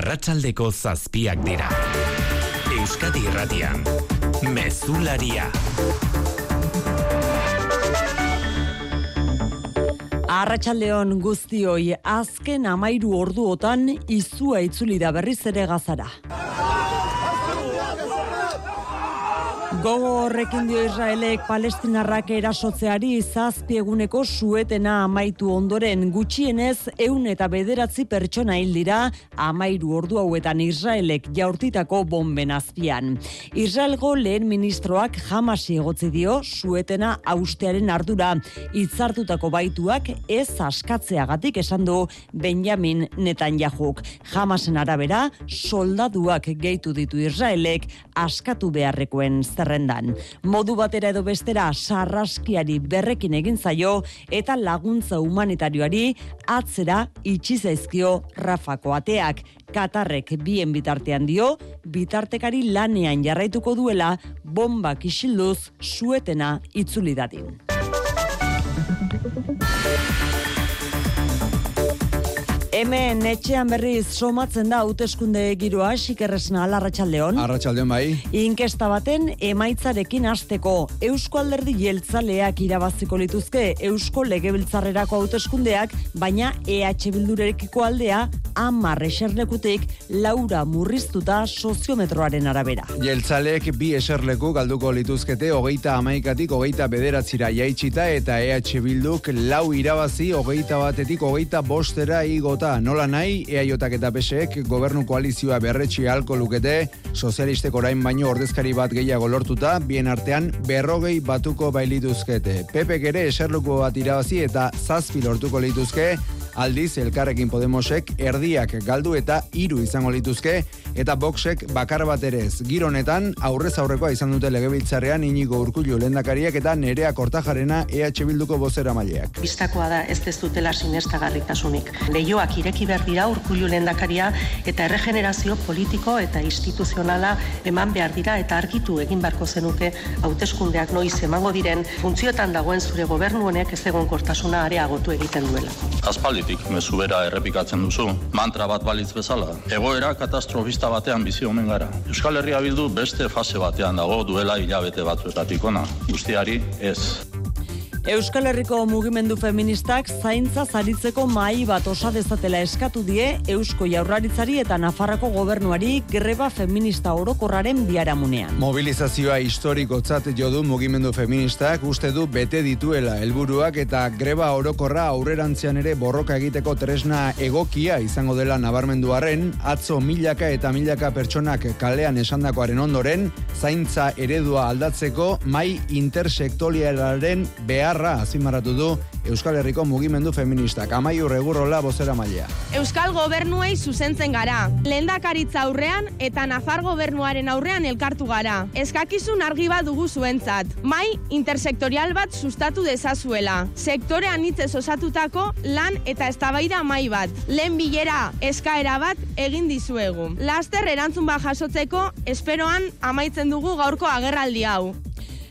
arratsaldeko zazpiak dira. Euskadi irratian, mezularia. Arratxaldeon guztioi azken amairu orduotan izua itzuli da berriz ere gazara. Gogo horrekin dio Israelek palestinarrak erasotzeari zazpi eguneko suetena amaitu ondoren gutxienez eun eta bederatzi pertsona hil dira amairu ordu hauetan Israelek jaurtitako bomben azpian. Israelgo lehen ministroak jamasi egotzi dio suetena austearen ardura hitzartutako baituak ez askatzeagatik esan du Benjamin Netanyahuk. Jamasen arabera soldaduak gehitu ditu Israelek askatu beharrekoen zer zerrendan. Modu batera edo bestera sarraskiari berrekin egin zaio eta laguntza humanitarioari atzera itxi zaizkio Rafako ateak. Katarrek bien bitartean dio, bitartekari lanean jarraituko duela bombak isilduz suetena itzuli dadin. Hemen etxean berriz somatzen da hauteskunde giroa xikerresna alarratsaldeon. Arratsaldeon bai. Inkesta baten emaitzarekin hasteko Eusko Alderdi Jeltzaleak irabaziko lituzke Eusko Legebiltzarrerako hauteskundeak, baina EH Bildurekiko aldea 10 eserlekutik Laura murriztuta soziometroaren arabera. Jeltzaleek bi eserleku galduko lituzkete hogeita amaikatik hogeita bederatzira jaitsita eta EH Bilduk lau irabazi hogeita batetik hogeita bostera igota nola nahi, eaiotak eta peseek gobernu koalizioa berretxi halko lukete, sozialistek orain baino ordezkari bat gehiago lortuta, bien artean berrogei batuko bailituzkete. Pepe ere eserluko bat irabazi eta zazpi lortuko lituzke, aldiz elkarrekin Podemosek erdiak galdu eta hiru izango lituzke eta boxek bakar bat ere ez. Gironetan aurrez aurrekoa izan dute legebiltzarrean inigo urkullu lendakariak eta nerea kortajarena EH Bilduko bozera maileak. Bistakoa da ez ez dutela sinestagarritasunik. Leioak ireki behar dira urkullu lendakaria eta erregenerazio politiko eta instituzionala eman behar dira eta argitu egin barko zenuke hauteskundeak noiz emango diren funtziotan dagoen zure gobernu honek ez egon kortasuna areagotu egiten duela. Aspalditik mezu bera errepikatzen duzu, mantra bat balitz bezala. Egoera katastrofista batean bizi omen gara. Euskal Herria bildu beste fase batean dago duela hilabete batzuetatik ona. Guztiari ez. Euskal Herriko mugimendu feministak zaintza zaritzeko mai bat osa dezatela eskatu die Eusko Jaurlaritzari eta Nafarrako gobernuari greba feminista orokorraren biaramunean. Mobilizazioa historikotzat jo du mugimendu feministak uste du bete dituela helburuak eta greba orokorra aurrerantzean ere borroka egiteko tresna egokia izango dela nabarmenduaren atzo milaka eta milaka pertsonak kalean esandakoaren ondoren zaintza eredua aldatzeko mai intersektorialaren beharra azimaratu du Euskal Herriko mugimendu feministak. Amaiu regurrola bozera mailea. Euskal gobernuei zuzentzen gara. Lehendakaritza aurrean eta Nafar gobernuaren aurrean elkartu gara. Eskakizun argi bat dugu zuentzat. Mai intersektorial bat sustatu dezazuela. Sektorean hitzez osatutako lan eta eztabaida mai bat. Lehen bilera eskaera bat egin dizuegu. Laster erantzun bat jasotzeko esperoan amaitzen dugu gaurko agerraldi hau.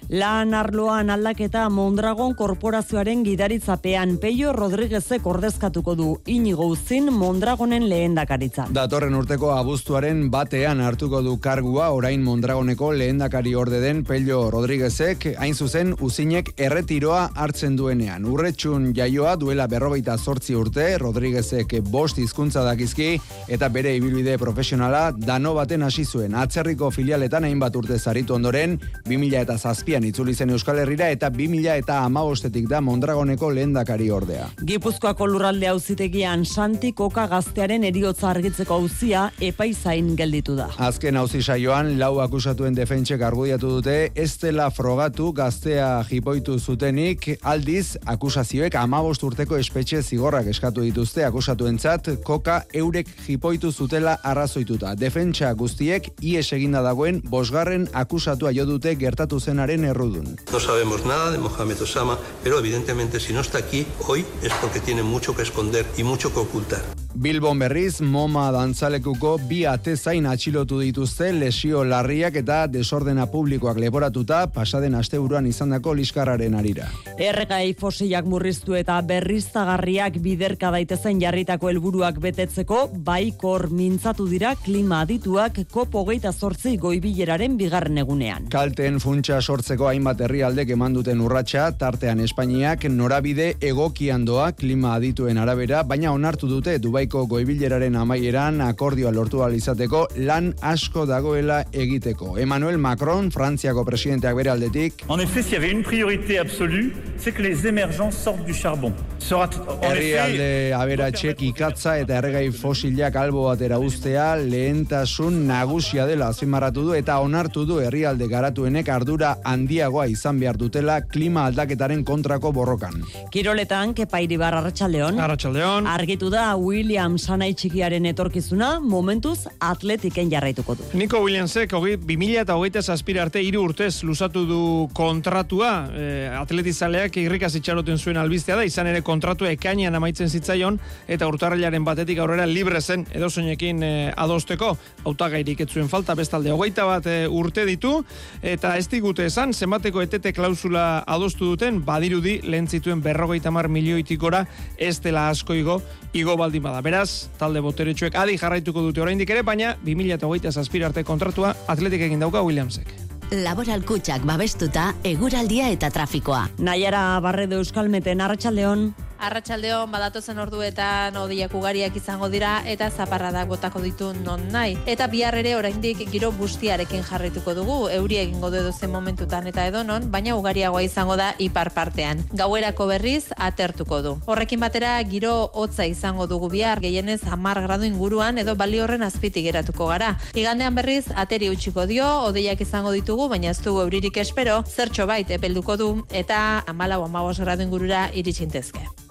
Lan arloan aldaketa Mondragon korporazioaren gidaritzapean Peio Rodriguezek ordezkatuko du inigo uzin Mondragonen lehendakaritza. Datorren urteko abuztuaren batean hartuko du kargua orain Mondragoneko lehendakari orde den Peio Rodriguezek hain zuzen uzinek erretiroa hartzen duenean. Urretxun jaioa duela berrogeita sortzi urte Rodriguezek bost hizkuntza dakizki eta bere ibilbide profesionala dano baten hasi zuen. Atzerriko filialetan hainbat urte zaritu ondoren 2000 eta zazpian itzuli zen Euskal Herrira eta 2000 eta amabostetik da Mondragoneko lehendakari ordea. Gipuzkoako lurralde auzitegian Santi Koka gaztearen eriotza argitzeko auzia epaizain gelditu da. Azken auzi saioan lau akusatuen defentsek argudiatu dute ez dela frogatu gaztea jipoitu zutenik aldiz akusazioek amabost urteko espetxe zigorrak eskatu dituzte akusatuentzat Koka eurek jipoitu zutela arrazoituta. Defentsa guztiek ies eginda dagoen bosgarren akusatua jo dute gertatu zenaren errudun. No sabemos nada de Mohamed Osama, pero evidentemente si no está aquí hoy es porque tiene mucho que esconder y mucho que ocultar. Bilbon berriz, MoMA dantzalekuko bi atezain atxilotu dituzte lesio larriak eta desordena publikoak leporatuta pasaden asteburuan izandako liskarraren arira. Erregai fosilak murriztu eta berriztagarriak biderka daitezen jarritako helburuak betetzeko, baikor mintzatu dira klima adituak kopo geita sortzi goibileraren bigarren egunean. Kalten funtsa sortzeko hainbat herrialdek eman duten urratsa, tartean Espainiak norabide egokian doa klima adituen arabera, baina onartu dute Dubaiko goibileraren amaieran akordioa lortu izateko lan asko dagoela egiteko. Emmanuel Macron, Frantziako presidenteak bere aldetik. En effet, s'il y avait une priorité absolue, c'est que les émergents sortent du charbon. Herrialde aberatxek ikatza eta erregai fosilak albo batera ustea lehentasun nagusia dela azpimarratu du eta onartu du herrialde garatuenek ardura handiagoa izan behar dutela klima aldaketaren kontrako borrokan. Kiroletan, kepa iribar arratsaldeon. Arratxaldeon. Argitu da William Sanai txikiaren etorkizuna momentuz atletiken jarraituko du. Nico Williamsek hogi 2000 eta hogeita zazpira arte hiru urtez luzatu du kontratua e, atletizaleak irrikaz itxaroten zuen albistea da izan ere kontratua ekainean amaitzen zitzaion eta urtarrilaren batetik aurrera libre zen edozoinekin e, adosteko hautagairik ez zuen falta bestalde hogeita bat e, urte ditu eta ez digute esan zenbateko etete klausula adostu duten badirudi lehen zituen berrogeita mar milioitik gora ez dela asko igo igo baldin bada. Beraz, talde boteretsuek adi jarraituko dute oraindik ere, baina 2008 zazpira arte kontratua atletik egin dauka Williamsek. Laboral kutsak babestuta, eguraldia eta trafikoa. Naiara Barredo Euskalmeten Arratsaldeon. Arratsaldeon badatozen orduetan odiak ugariak izango dira eta zaparradak botako ditu non nahi. Eta bihar ere oraindik giro bustiarekin jarrituko dugu, euri egingo du zen momentutan eta edonon, baina ugariagoa izango da ipar partean. Gauerako berriz atertuko du. Horrekin batera giro hotza izango dugu bihar, gehienez 10 gradu inguruan edo bali horren azpitik geratuko gara. Igandean berriz ateri utziko dio, odeiak izango ditugu, baina ez dugu euririk espero, zertxo bait epelduko du eta 14 gradu ingurura iritsintezke.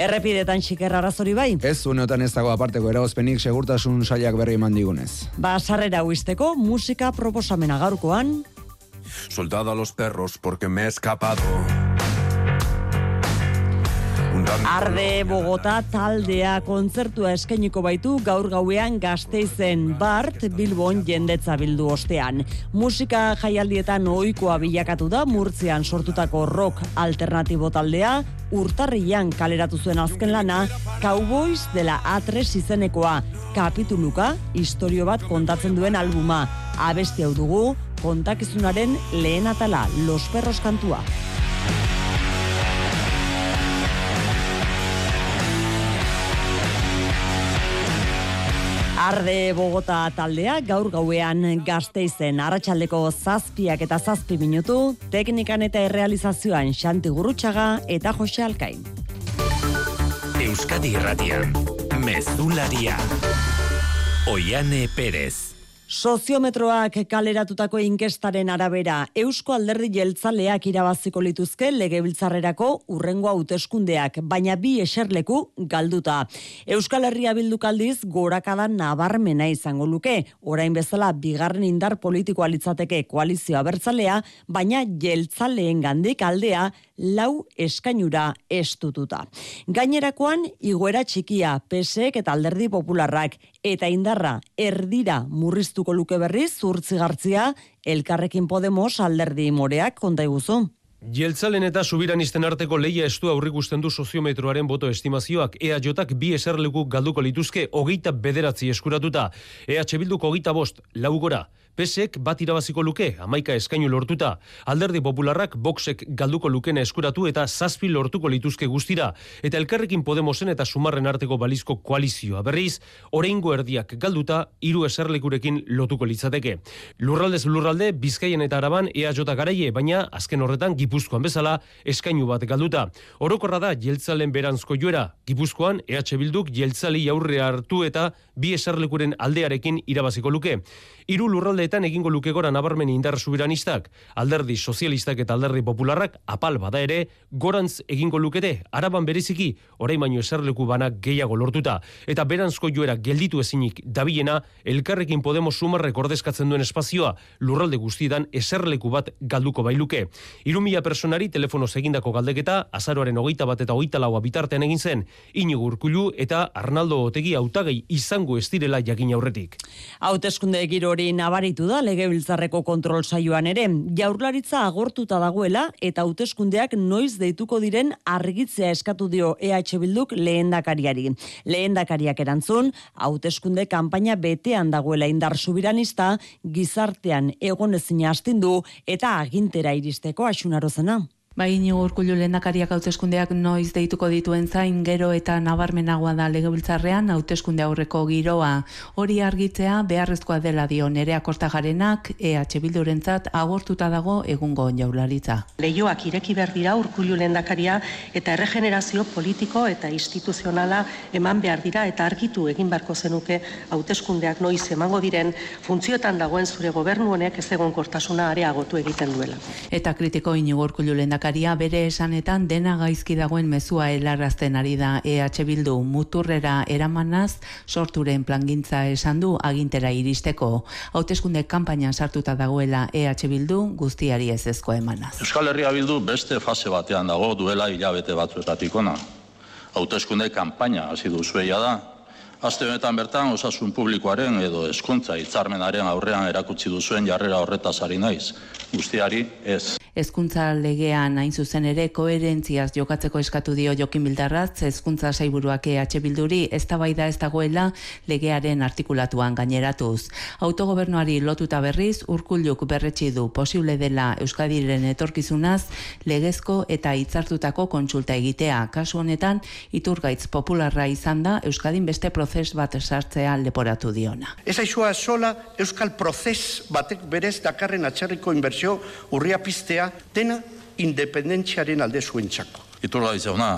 Errepidetan xikerra arazori bai? Ez, uneotan ez dago aparteko eragozpenik segurtasun sailak berri eman digunez. Ba, sarrera huisteko musika proposamena gaurkoan. Soldado a los perros porque me he escapado. Arde Bogota taldea kontzertua eskainiko baitu gaur gauean gazteizen Bart Bilbon jendetza bildu ostean. Musika jaialdietan ohikoa bilakatu da Murtzian sortutako rock alternatibo taldea, urtarrian kaleratu zuen azken lana, Cowboys dela A3 izenekoa, kapituluka, historio bat kontatzen duen albuma. Abesti hau dugu, kontakizunaren lehen atala, Los Perros kantua. Arde Bogota taldea gaur gauean gazteizen arratsaldeko zazpiak eta zazpi minutu, teknikan eta errealizazioan Xanti Gurutxaga eta Jose Alkain. Euskadi Irratian, Mezularia, Oiane Perez. Soziometroak kaleratutako inkestaren arabera, Eusko Alderdi Jeltzaleak irabaziko lituzke legebiltzarrerako urrengo hauteskundeak, baina bi eserleku galduta. Euskal Herria bildukaldiz gorakada nabarmena izango luke, orain bezala bigarren indar politikoa litzateke koalizioa bertzalea, baina jeltzaleen gandik aldea lau eskainura estututa. Gainerakoan, iguera txikia, pesek eta alderdi popularrak, eta indarra erdira murriztuko luke berriz zurtzigartzia elkarrekin Podemos alderdi moreak konta iguzu. Jeltzalen eta subiranisten arteko leia estu aurrikusten du soziometroaren boto estimazioak EAJak bi eserleku galduko lituzke hogeita bederatzi eskuratuta. EH Bilduk hogeita bost, laugora. Pesek bat irabaziko luke, amaika eskainu lortuta. Alderdi popularrak boxek galduko lukena eskuratu eta zazpi lortuko lituzke guztira. Eta elkarrekin Podemosen eta sumarren arteko balizko koalizioa. Berriz, oreingo erdiak galduta, hiru eserlekurekin lotuko litzateke. Lurraldez lurralde, bizkaien eta araban EAJ garaie, baina azken horretan gipuzkoan bezala eskainu bat galduta. Orokorra da jeltzalen berantzko joera. Gipuzkoan, EH Bilduk jeltzali aurre hartu eta bi eserlekuren aldearekin irabaziko luke. Hiru lurralde aldeetan egingo luke gora nabarmen indar subiranistak, alderdi sozialistak eta alderdi popularrak apal bada ere, gorantz egingo lukete, araban bereziki, orain baino eserleku bana gehiago lortuta, eta beranzko joera gelditu ezinik dabilena, elkarrekin Podemos sumarrek ordezkatzen duen espazioa, lurralde guztietan eserleku bat galduko bailuke. Irumila personari telefono egindako galdeketa, azaroaren hogeita bat eta hogeita laua bitartean egin zen, inigo urkulu eta Arnaldo Otegi hautagei izango ez direla jakin aurretik. Hauteskunde giro hori nabaritu da legebiltzarreko kontrol saioan ere. Jaurlaritza agortuta dagoela eta hauteskundeak noiz deituko diren argitzea eskatu dio EH Bilduk lehendakariari. Lehendakariak erantzun, hauteskunde kanpaina betean dagoela indar subiranista, gizartean egon ezin astindu eta agintera iristeko asunarozena. Bai, inigo urkullu lehendakariak hauteskundeak noiz deituko dituen zain gero eta nabarmenagoa da legebiltzarrean hauteskunde aurreko giroa. Hori argitzea beharrezkoa dela dio nerea kortagarenak EH Bildurentzat agortuta dago egungo jaularitza. Leioak ireki behar dira urkullu lehendakaria eta erregenerazio politiko eta instituzionala eman behar dira eta argitu egin beharko zenuke hauteskundeak noiz emango diren funtzioetan dagoen zure gobernu honek ez egon kortasuna areagotu egiten duela. Eta kritiko inigo urkullu lehendakaria bere esanetan dena gaizki dagoen mezua helarazten ari da EH Bildu muturrera eramanaz sorturen plangintza esan du agintera iristeko. Hauteskunde kanpainan sartuta dagoela EH Bildu guztiari ez ezko emanaz. Euskal Herria Bildu beste fase batean dago duela hilabete batzuetatik ona. Hauteskunde kanpaina hasi duzueia da. Aste honetan bertan osasun publikoaren edo hezkuntza hitzarmenaren aurrean erakutsi duzuen jarrera horretaz ari naiz. Guztiari ez. Hezkuntza legean hain zuzen ere koherentziaz jokatzeko eskatu dio Jokin Bildarratz hezkuntza saiburuak EH Bilduri eztabaida ez dagoela legearen artikulatuan gaineratuz. Autogobernuari lotuta berriz urkulluk berretsi du posible dela Euskadiren etorkizunaz legezko eta hitzartutako kontsulta egitea. Kasu honetan iturgaitz popularra izan da Euskadin beste prozes bat sartzea leporatu diona. Ez aizua sola Euskal prozes batek berez dakarren atxarriko inbertsio urria piztea dena independentziaren alde zuen txako. Iturga jauna,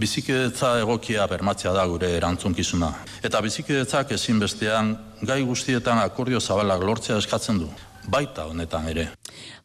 bizikidetza egokia bermatzea da gure erantzunkizuna. Eta bizikidetzak ezinbestean gai guztietan akordio zabalak lortzea eskatzen du. Baita honetan ere.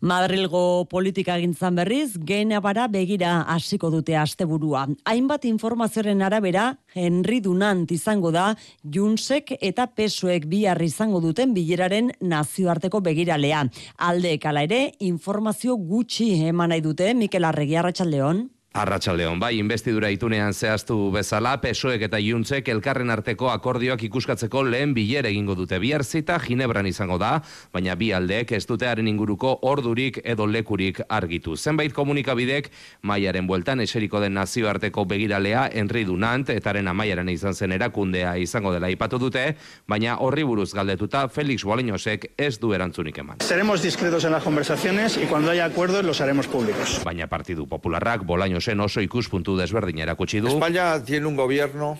Madrilgo politika gintzan berriz, genabara begira hasiko dute asteburua. Hainbat informazioaren arabera, Henry Dunant izango da, Junsek eta Pesuek bihar izango duten bileraren nazioarteko begiralea. Alde ala ere, informazio gutxi eman nahi dute, Mikel Arregi Arratxaldeon. Arratsaldeon. Bai investidura itunean zehaztu bezala Pesoek eta Juntzek elkarren arteko akordioak ikuskatzeko lehen biler egingo dute. Bihar zita Ginebran izango da baina bi aldeek ez dutearen inguruko ordurik edo lekurik argitu. Zenbait komunikabidek maiaren bueltan eseriko den nazioarteko begiralea Henry Dunant etaren amaiaren izan zen erakundea izango dela ipatu dute baina horri buruz galdetuta Felix Bolañosek ez du erantzunik eman. Seremos discretos en las conversaciones y cuando haya acuerdos los haremos públicos. Baina Partidu Popularrak Bolaños zen oso ikuspuntu desberdin erakutsi du. España tiene un gobierno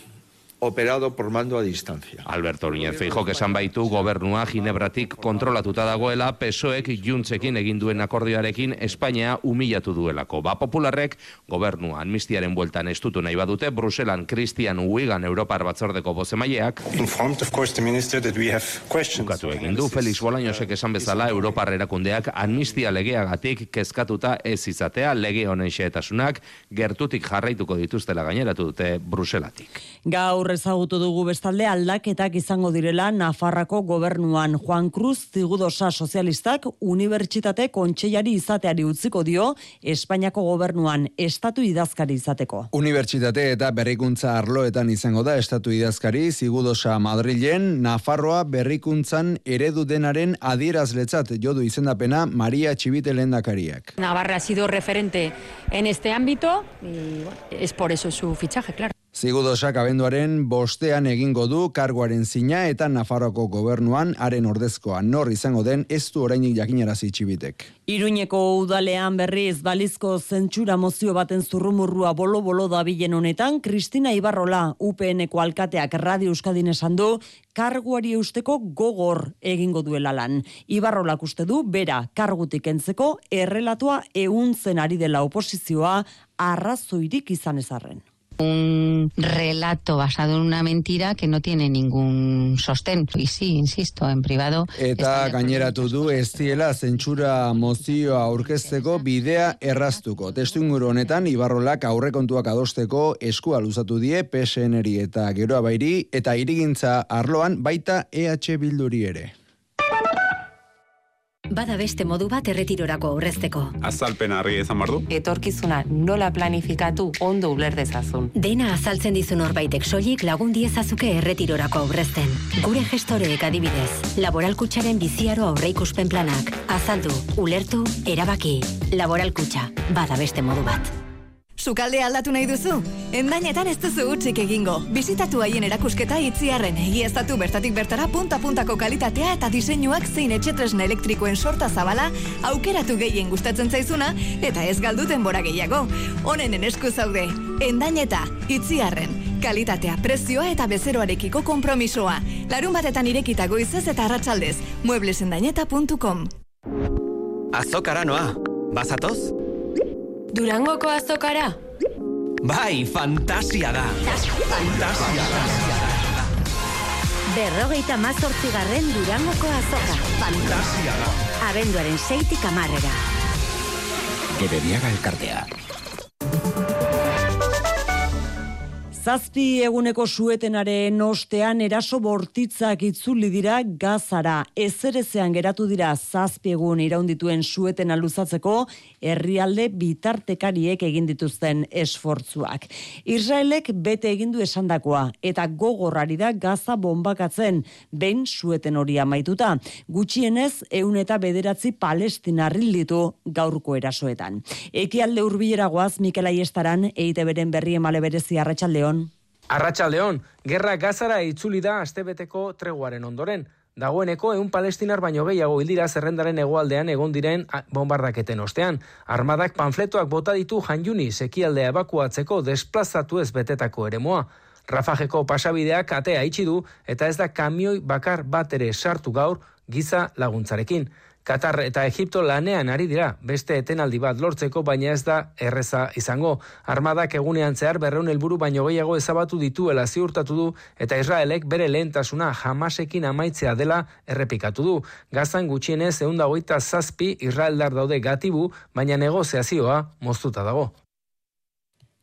operado por mando a distancia. Alberto Núñez Feijóo que esan baitu gobernua Ginebratik kontrolatuta dagoela PSOEk Juntzekin egin duen akordioarekin Espainia humilatu duelako. Ba popularrek gobernua amnistiaren bueltan estutu nahi badute Bruselan Christian Wigan Europar batzordeko bozemaileak informed of course the minister that we have questions. Bukatu egin du Felix Bolañosek esan bezala Europar erakundeak amnistia legeagatik kezkatuta ez izatea lege honen xehetasunak gertutik jarraituko dituztela gaineratu dute Bruselatik. Gaur ezagutu dugu bestalde aldaketak izango direla Nafarrako gobernuan Juan Cruz Zigudosa sozialistak unibertsitate kontseilari izateari utziko dio Espainiako gobernuan estatu idazkari izateko. Unibertsitate eta berrikuntza arloetan izango da estatu idazkari Zigudosa Madrilen Nafarroa berrikuntzan eredu denaren adierazletzat jodu izendapena Maria Txibite lehendakariak. Navarra ha sido referente en este ámbito y bueno, es por eso su fichaje, claro. Zigudosak abenduaren bostean egingo du karguaren zina eta Nafarroko gobernuan haren ordezkoa nor izango den ez du orainik jakinarazi txibitek. Iruñeko udalean berriz balizko zentsura mozio baten zurrumurrua bolo-bolo dabilen honetan, Kristina Ibarrola UPNeko alkateak Radio Euskadin esan du, karguari eusteko gogor egingo duela lan. Ibarrolak uste du, bera, kargutik entzeko, errelatua euntzen ari dela oposizioa arrazoirik izan ezarren. Un relato basado en una mentira que no tiene ningún sostén. Y sí, insisto, en privado. Eta gaineratu du ez diela zentsura mozioa aurkezteko bidea erraztuko. Testu inguru honetan, Ibarrolak aurrekontuak adosteko eskua luzatu die PSNeri eta geroa bairi eta irigintza arloan baita EH Bilduri ere. Bada beste modu bat erretirorako aurrezteko. Azalpen harri ezan bardu. Etorkizuna nola planifikatu ondo uler dezazun. Dena azaltzen dizun horbaitek soilik lagun diezazuke erretirorako aurrezten. Gure gestoreek adibidez, laboralkutsaren biziaro aurreikuspen planak. Azaldu, ulertu, erabaki. Laboralkutxa, bada beste modu bat. Sukalde aldatu nahi duzu? Endainetan ez duzu utzik egingo. Bizitatu haien erakusketa itziarren egiaztatu bertatik bertara punta-puntako kalitatea eta diseinuak zein etxetresna elektrikoen sorta zabala aukeratu gehien gustatzen zaizuna eta ez galduten bora gehiago. Honen esku zaude. Endaineta, itziarren, kalitatea, prezioa eta bezeroarekiko konpromisoa. Larun batetan irekita goizez eta arratsaldez. mueblesendaineta.com Azokara noa, bazatoz? Durangoko azokara? Bai, fantasia da. Fantasia da. Berrogeita mazortzigarren Durangoko azoka. Fantasia da. Abenduaren seitik amarrera. Gerediaga elkartea. Zazpi eguneko suetenaren ostean eraso bortitzak itzuli dira gazara. Ezerezean geratu dira zazpi egun iraundituen suetena luzatzeko herrialde bitartekariek egin dituzten esfortzuak. Israelek bete egin du esandakoa eta gogorrari da gaza bombakatzen behin sueten hori amaituta. Gutxienez ehun eta bederatzi palestinarril ditu gaurko erasoetan. Ekialde hurbileragoaz Mikel Aiestaran EITB-ren berri emale berezi arratsaldeon. Arratsaldeon, gerra gazara itzuli da astebeteko treguaren ondoren. Dagoeneko eun palestinar baino gehiago hildira zerrendaren egoaldean egon diren bombardaketen ostean. Armadak panfletoak bota ditu janjuni sekialdea ebakuatzeko desplazatu ez betetako eremoa. Rafajeko pasabideak atea itxi du eta ez da kamioi bakar bat ere sartu gaur giza laguntzarekin. Katar eta Egipto lanean ari dira, beste etenaldi bat lortzeko, baina ez da erreza izango. Armadak egunean zehar berreun helburu baino gehiago ezabatu dituela ziurtatu du, eta Israelek bere lehentasuna jamasekin amaitzea dela errepikatu du. Gazan gutxienez eundagoita zazpi Israeldar daude gatibu, baina negoziazioa moztuta dago.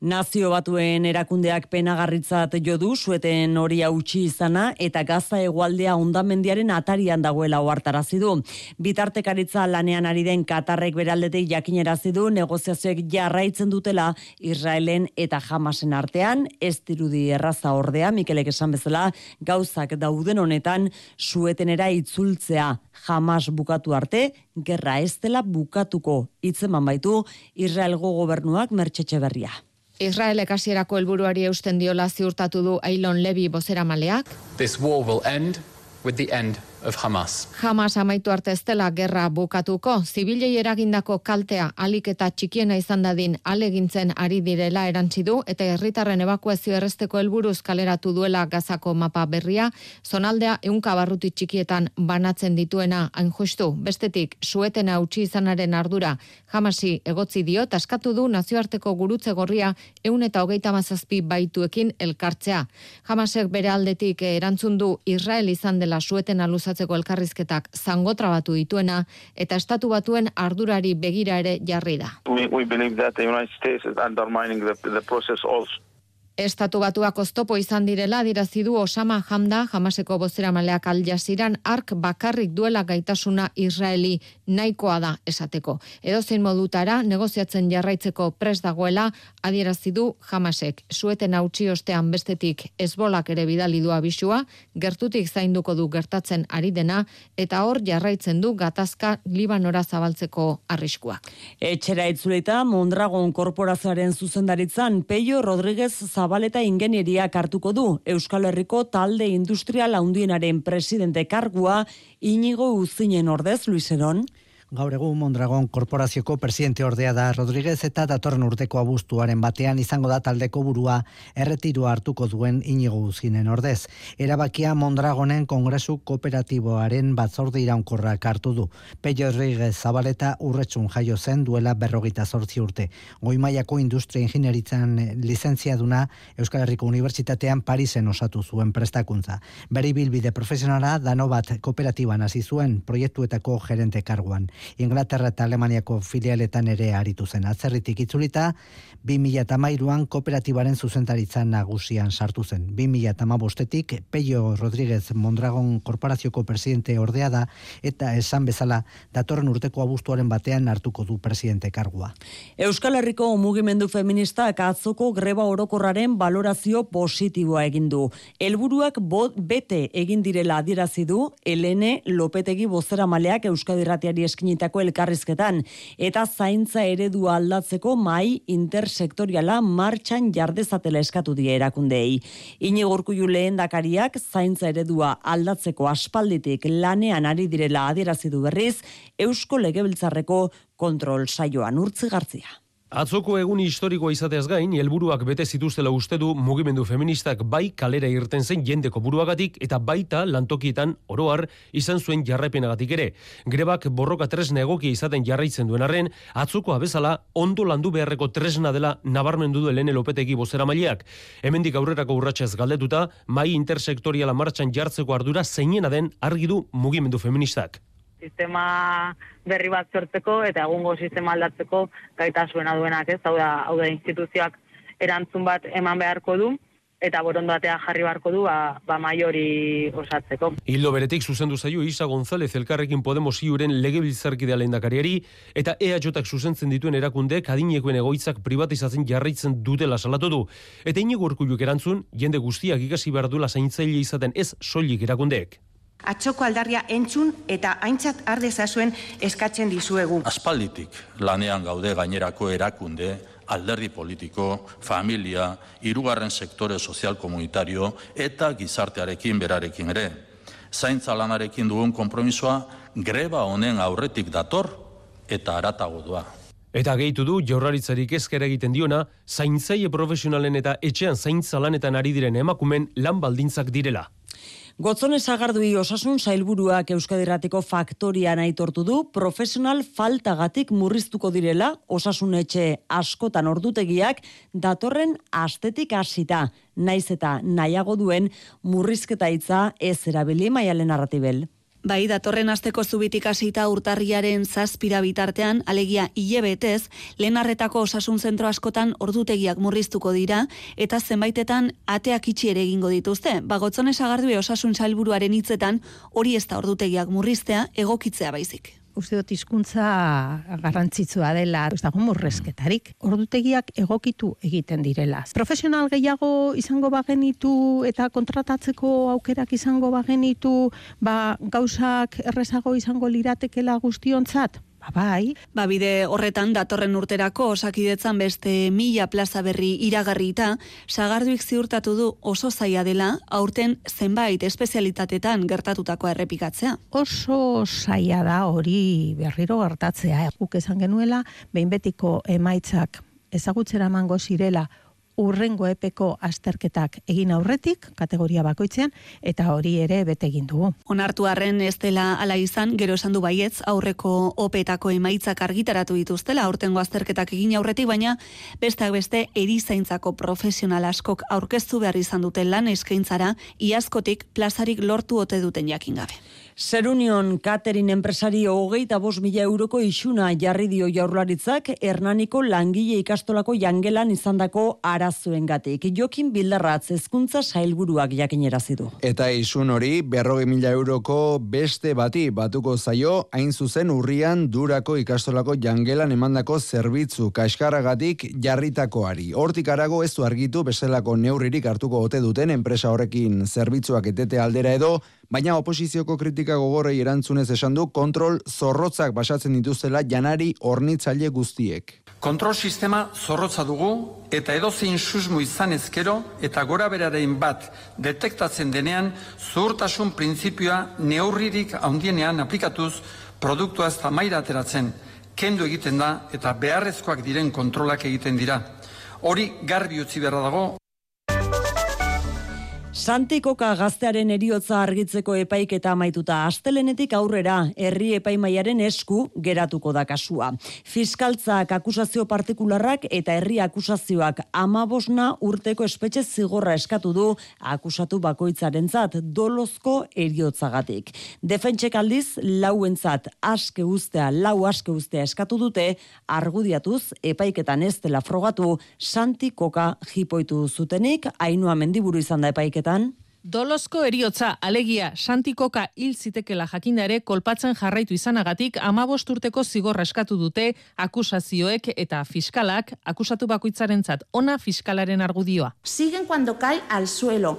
Nazio batuen erakundeak penagarritzat jo du sueten hori utzi izana eta gaza hegoaldea ondamendiaren atarian dagoela ohartarazi du. Bitartekaritza lanean ari den Katarrek beraldetik jakinerazi du negoziazioek jarraitzen dutela Israelen eta Hamasen artean, ez dirudi erraza ordea Mikelek esan bezala gauzak dauden honetan suetenera itzultzea Hamas bukatu arte gerra ez dela bukatuko hitzeman baitu Israelgo gobernuak mertxetxe berria. Israelek hasierako helburuari eusten diola ziurtatu du Ailon Levi bozeramaleak. This war will end with the end of Hamas. Hamas amaitu arte ez dela gerra bukatuko, zibilei eragindako kaltea alik eta txikiena izan dadin alegintzen ari direla erantzi du eta herritarren evakuazio erresteko helburuz kaleratu duela gazako mapa berria, zonaldea ehunka barruti txikietan banatzen dituena hain justu, bestetik suetena utzi izanaren ardura Hamasi egotzi dio askatu du nazioarteko gurutze gorria ehun eta hogeita mazazpi baituekin elkartzea. Hamasek bere aldetik erantzun du Israel izan dela suetena luzatzeko elkarrizketak zango trabatu dituena eta estatu batuen ardurari begira ere jarri da. We, we believe that the United States is undermining the, the process also. Estatu batuak oztopo izan direla dirazidu Osama Hamda jamaseko bozera maleak aljaziran ark bakarrik duela gaitasuna Israeli nahikoa da esateko. Edo zein modutara negoziatzen jarraitzeko pres dagoela adierazidu jamasek. Sueten hautsi ostean bestetik ezbolak ere bidali du abisua, gertutik zainduko du gertatzen ari dena eta hor jarraitzen du gatazka Libanora zabaltzeko arriskuak. Etxera itzuleta Mondragon korporazioaren zuzendaritzan Peio Rodríguez Zabaleta ingenieria hartuko du Euskal Herriko talde industrial handienaren presidente kargua inigo uzinen ordez Luiseron. Gaur egun Mondragon Korporazioko presidente ordea da Rodríguez eta datorren urteko abuztuaren batean izango da taldeko burua erretiro hartuko duen inigo guzinen ordez. Erabakia Mondragonen Kongresu Kooperatiboaren batzorde iraunkorrak hartu du. Peio Rodríguez Zabaleta urretsun jaio zen duela berrogita zortzi urte. Goimaiako industria ingenieritzan lizentzia duna Euskal Herriko Unibertsitatean Parisen osatu zuen prestakuntza. Beri bilbide profesionala dano bat kooperatiban hasi zuen proiektuetako gerente karguan. Inglaterra eta Alemaniako filialetan ere aritu zen atzerritik itzulita, 2008an kooperatibaren zuzentaritzan nagusian sartu zen. 2008etik Peio Rodríguez Mondragon Korporazioko presidente ordea da eta esan bezala datorren urteko abuztuaren batean hartuko du presidente kargua. Euskal Herriko mugimendu feministak atzoko greba orokorraren balorazio positiboa egin du. Helburuak bot bete egin direla adierazi du Elene Lopetegi bozera maleak Euskadirratiari eskin eskainitako elkarrizketan eta zaintza eredu aldatzeko mai intersektoriala martxan jardezatela eskatu die erakundeei. Inigurku ju lehendakariak zaintza eredua aldatzeko aspalditik lanean ari direla adierazi du berriz Eusko Legebiltzarreko kontrol saioan urtzi gartzia. Atzoko egun historikoa izateaz gain, helburuak bete zituztela uste du mugimendu feministak bai kalera irten zen jendeko buruagatik eta baita lantokietan oroar izan zuen jarraipenagatik ere. Grebak borroka tresna egokia izaten jarraitzen duen arren, atzoko abezala ondo landu beharreko tresna dela nabarmendu du Elene Lopetegi bozera maileak. Hemendik aurrerako urratxez galdetuta, mai intersektoriala martxan jartzeko ardura zeinena den argi du mugimendu feministak sistema berri bat sortzeko eta egungo sistema aldatzeko gaitasuna duenak, ez? Hau da, hau da instituzioak erantzun bat eman beharko du eta borondatea jarri beharko du ba, ba maiori osatzeko. Hildo beretik zuzendu zaio Isa González elkarrekin Podemos iuren legebiltzarkidea lehendakariari eta EAJak zuzentzen dituen erakundeek adinekoen egoitzak privatizatzen jarraitzen dutela salatu du. Eta inigo urkuluk erantzun, jende guztiak ikasi behar duela zaintzaile izaten ez soilik erakundeek atxoko aldarria entzun eta aintzat ardezazuen eskatzen dizuegu. Aspalditik lanean gaude gainerako erakunde, alderdi politiko, familia, hirugarren sektore sozial komunitario eta gizartearekin berarekin ere. Zaintza lanarekin dugun konpromisoa greba honen aurretik dator eta aratago doa. Eta gehitu du jaurlaritzarik ezkera egiten diona, zaintzaile profesionalen eta etxean zaintza lanetan ari diren emakumen lan baldintzak direla. Gotzone sagardui osasun sailburuak Euskadiratiko faktorian aitortu du profesional faltagatik murriztuko direla osasun etxe askotan ordutegiak datorren astetik hasita naiz eta nahiago duen murrizketa hitza ez erabili maialen narratibel. Bai, datorren asteko zubitik hasita urtarriaren zazpira bitartean, alegia hilebetez, lehen arretako osasun zentro askotan ordutegiak murriztuko dira, eta zenbaitetan ateak itxi ere egingo dituzte. Bagotzone sagardue osasun salburuaren hitzetan, hori ez da ordutegiak murriztea, egokitzea baizik uste dut hizkuntza garrantzitsua dela, ez dago murrezketarik. Ordutegiak egokitu egiten direla. Profesional gehiago izango bagenitu eta kontratatzeko aukerak izango bagenitu, ba gauzak errezago izango liratekela guztiontzat, bai. Ba, bide horretan datorren urterako osakidetzan beste mila plaza berri iragarrita, sagarduik ziurtatu du oso zaila dela aurten zenbait espezialitatetan gertatutako errepikatzea. Oso zaila da hori berriro gertatzea. Guk esan genuela, behin betiko emaitzak ezagutzera mango zirela urrengo epeko azterketak egin aurretik, kategoria bakoitzean, eta hori ere bete egin dugu. Onartu arren ez dela ala izan, gero esan du baietz, aurreko opetako emaitzak argitaratu dituztela, aurtengo azterketak egin aurretik, baina besteak beste erizaintzako profesional askok aurkeztu behar izan duten lan eskaintzara, iazkotik plazarik lortu ote duten jakin gabe. Serunion Catering enpresari hogeita bos mila euroko isuna jarri dio jaurlaritzak Hernaniko langile ikastolako jangelan izandako arazuen gatik. Jokin bildarratz ezkuntza sailburuak jakinerazi du. Eta isun hori berroge mila euroko beste bati batuko zaio hain zuzen urrian durako ikastolako jangelan emandako zerbitzu kaskaragatik jarritakoari. Hortik arago ez du argitu bestelako neurririk hartuko ote duten enpresa horrekin zerbitzuak etete aldera edo Baina oposizioko kritika gogorrei erantzunez esan du kontrol zorrotzak basatzen dituztela janari hornitzaile guztiek. Kontrol sistema zorrotza dugu eta edozein susmu izan ezkero eta gora beraren bat detektatzen denean zuhurtasun printzipioa neurririk handienean aplikatuz produktua ez maira ateratzen, kendu egiten da eta beharrezkoak diren kontrolak egiten dira. Hori garbi utzi beharra dago Santikoka gaztearen eriotza argitzeko epaiketa amaituta astelenetik aurrera herri epaimaiaren esku geratuko da kasua. Fiskaltzak akusazio partikularrak eta herri akusazioak amabosna urteko espetxe zigorra eskatu du akusatu bakoitzarentzat dolozko eriotzagatik. Defentsek aldiz lauentzat aske ustea, lau aske ustea eskatu dute argudiatuz epaiketan ez dela frogatu Santikoka jipoitu zutenik, hainua mendiburu izan da epaiketan Dolozko eriotza alegia santikoka hil zitekela jakinda ere kolpatzen jarraitu izanagatik amabost urteko zigorra eskatu dute akusazioek eta fiskalak akusatu bakoitzarentzat ona fiskalaren argudioa. Siguen cuando cae al suelo.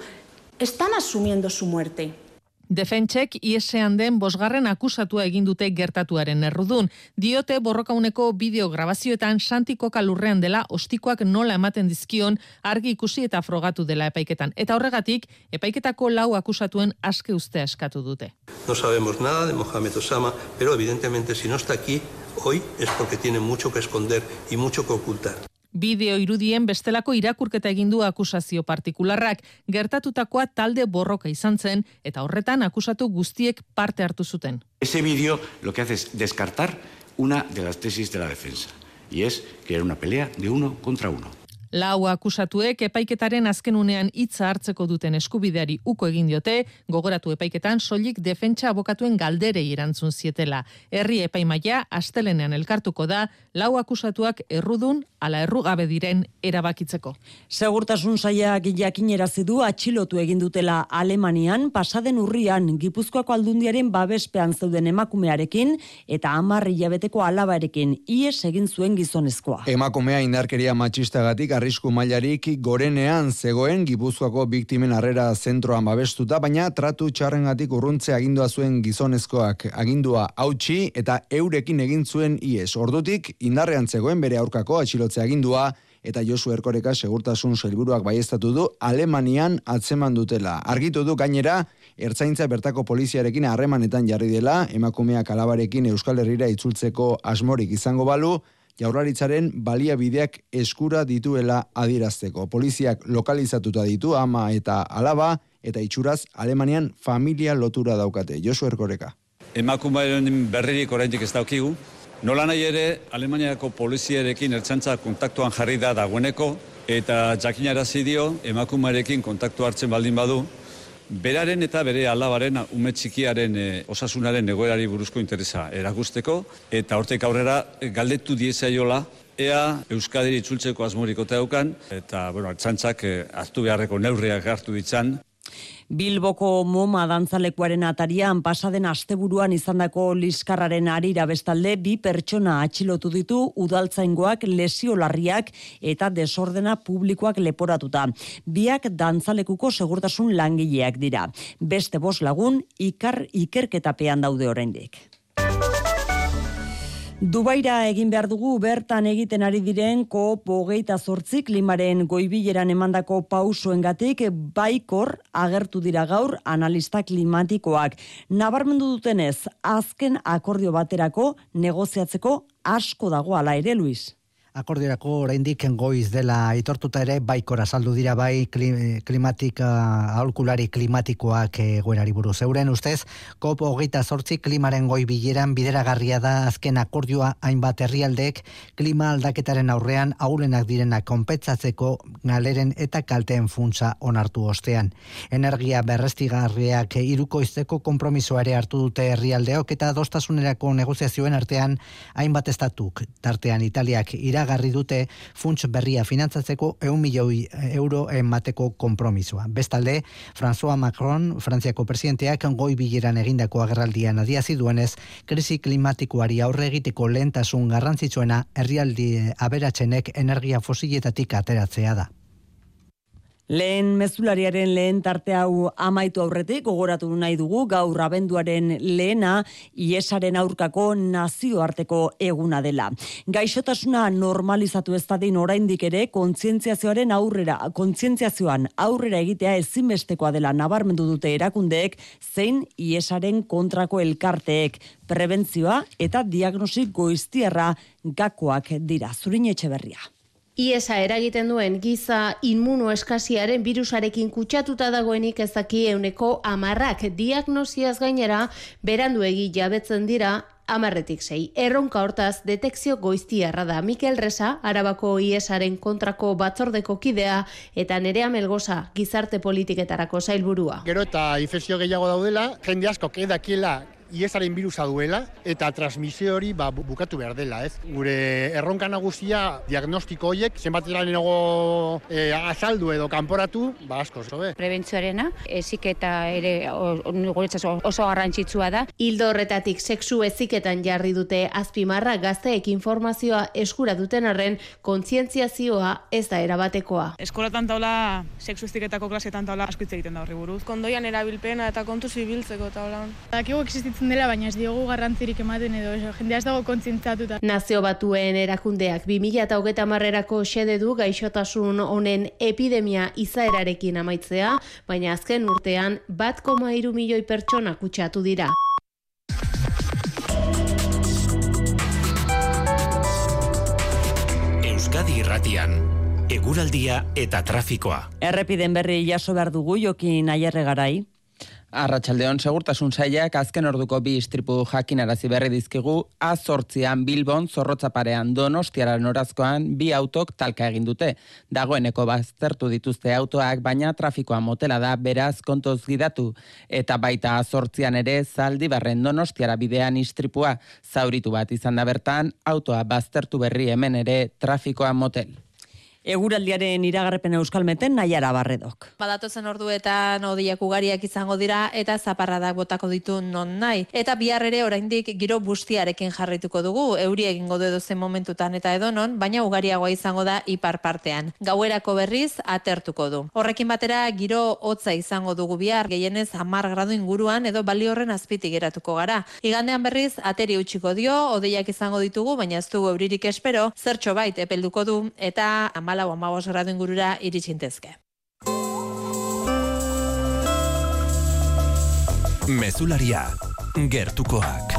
Están asumiendo su muerte. Defentsek iesean den bosgarren akusatua egin dute gertatuaren errudun. Diote borrokauneko bideo grabazioetan santiko kalurrean dela ostikoak nola ematen dizkion argi ikusi eta frogatu dela epaiketan. Eta horregatik, epaiketako lau akusatuen aske uste eskatu dute. No sabemos nada de Mohamed Osama, pero evidentemente si no está aquí hoy es porque tiene mucho que esconder y mucho que ocultar. Bideo irudien bestelako irakurketa egin du akusazio partikularrak, gertatutakoa talde borroka izan zen eta horretan akusatu guztiek parte hartu zuten. Ese vídeo lo que hace es descartar una de las tesis de la defensa y es que era una pelea de uno contra uno. Lau akusatuek epaiketaren azken unean hitza hartzeko duten eskubideari uko egin diote, gogoratu epaiketan soilik defentsa abokatuen galderei erantzun zietela. Herri epaimaia astelenean elkartuko da, lau akusatuak errudun ala errugabe diren erabakitzeko. Segurtasun saiak jakinerazi du atxilotu egin dutela Alemanian pasaden urrian Gipuzkoako aldundiaren babespean zeuden emakumearekin eta 10 hilabeteko alabarekin ies egin zuen gizonezkoa. Emakumea indarkeria matxistagatik arrisku mailarik gorenean zegoen Gipuzkoako biktimen harrera zentroan babestuta, baina tratu txarrengatik urruntze agindua zuen gizonezkoak agindua hautsi eta eurekin egin zuen ies. Ordutik indarrean zegoen bere aurkako atxilotze agindua eta Josu Erkoreka segurtasun sailburuak baiestatu du Alemanian atzeman dutela. Argitu du gainera ertzaintza bertako poliziarekin harremanetan jarri dela, emakumeak alabarekin Euskal Herrira itzultzeko asmorik izango balu, jaurlaritzaren baliabideak eskura dituela adierazteko. Poliziak lokalizatuta ditu ama eta alaba eta itxuraz Alemanian familia lotura daukate. Josu Erkoreka. Emakumearen berririk oraindik ez daukigu. Nola nahi ere, Alemaniako poliziarekin ertzantza kontaktuan jarri da dagoeneko, eta jakinarazi dio emakumearekin kontaktu hartzen baldin badu, beraren eta bere alabaren ume txikiaren e, osasunaren egoerari buruzko interesa erakusteko. Eta hortek aurrera eh, galdetu diezaiola ea Euskadiri itzultzeko asmoriko daukan eta bueno, txantzak e, hartu beharreko neurriak hartu ditzan Bilboko MoMA dantzalekuaren atarian pasaden asteburuan izandako liskarraren arira bestalde bi pertsona atxilotu ditu udaltzaingoak lesio larriak eta desordena publikoak leporatuta. Biak dantzalekuko segurtasun langileak dira. Beste bos lagun ikar ikerketapean daude oraindik. Dubaira egin behar dugu bertan egiten ari diren ko hogeita zortzi klimaren goibileran emandako pausoengatik baikor agertu dira gaur analista klimatikoak. Nabarmendu dutenez, azken akordio baterako negoziatzeko asko dago ala ere, Luis akordiorako oraindik goiz dela aitortuta ere baikora saldu dira bai klimatika aholkulari klimatikoak egoerari buruz. Euren ustez, COP hogeita sortzi klimaren goi bileran bideragarria da azken akordioa hainbat herrialdek klima aldaketaren aurrean ahulenak direnak konpetsatzeko galeren eta kalteen funtsa onartu ostean. Energia berrestigarriak irukoizteko kompromisoare hartu dute herrialdeok eta dostasunerako negoziazioen artean hainbat estatuk, tartean Italiak ira iragarri dute funts berria finantzatzeko eun milioi euro emateko kompromisoa. Bestalde, François Macron, Frantziako presidenteak goi bileran egindako agerraldian adiazi duenez, krisi klimatikoari aurre egiteko lehentasun garrantzitsuena herrialdi aberatzenek energia fosiletatik ateratzea da. Lehen mezulariaren lehen tarte hau amaitu aurretik, gogoratu nahi dugu, gaur abenduaren lehena, iesaren aurkako nazioarteko eguna dela. Gaixotasuna normalizatu ez dadin oraindik ere, kontzientziazioaren aurrera, kontzientziazioan aurrera egitea ezinbestekoa dela nabarmendu dute erakundeek, zein iesaren kontrako elkarteek, prebentzioa eta diagnosik goiztierra gakoak dira. Zurin etxe berria. Iesa eragiten duen giza inmuno eskasiaren virusarekin kutsatuta dagoenik ezaki euneko amarrak diagnosiaz gainera berandu egi jabetzen dira amarretik zei. Erronka hortaz detekzio goiztiarra da Mikel Reza, arabako iesaren kontrako batzordeko kidea eta nerea melgoza gizarte politiketarako zailburua. Gero eta infekzio gehiago daudela, jende asko kedakiela iesaren birusa duela eta transmisio hori ba, bukatu behar dela, ez? Gure erronka nagusia diagnostiko horiek zenbat lehenago e, azaldu edo kanporatu, ba asko, zo be. Prebentzioarena, eziketa ere oso, oso garrantzitsua da. Hildo horretatik sexu eziketan jarri dute azpimarra gazteek informazioa eskura duten arren kontzientziazioa ez da erabatekoa. Eskolatan taula, sexu eziketako klasetan taula asko egiten da horri buruz. Kondoian erabilpena eta kontu zibiltzeko taula. Dakigu existitzen dela, baina ez diogu garrantzirik ematen edo eso, jendea ez dago kontzintzatuta. Nazio batuen erakundeak 2008 marrerako xede du gaixotasun honen epidemia izaerarekin amaitzea, baina azken urtean bat koma iru milioi pertsona kutsatu dira. Euskadi irratian, eguraldia eta trafikoa. Errepiden berri jaso behar dugu jokin aierre garai. Arratxaldeon segurtasun saiak azken orduko bi istripu jakinarazi berri dizkigu azortzian Bilbon zorrotzaparean donostiara norazkoan bi autok talka egin dute. Dagoeneko baztertu dituzte autoak baina trafikoa motela da beraz kontoz gidatu eta baita azortzian ere zaldi barren donostiara bidean istripua zauritu bat izan da bertan autoa baztertu berri hemen ere trafikoa motel. Eguraldiaren iragarrepen euskalmeten nahiara barredok. Badatozen orduetan odiak ugariak izango dira eta zaparradak botako ditu non nahi. Eta bihar ere oraindik giro bustiarekin jarrituko dugu, euri egingo du zen momentutan eta edonon, baina ugariagoa izango da ipar partean. Gauerako berriz atertuko du. Horrekin batera giro hotza izango dugu bihar, gehienez amar gradu inguruan edo bali horren azpitik geratuko gara. Igandean berriz ateri utxiko dio, odeiak izango ditugu, baina ez dugu euririk espero, zertxo bait epelduko du eta amalau amabos gradu ingurura iritsintezke. Mezularia, gertukoak.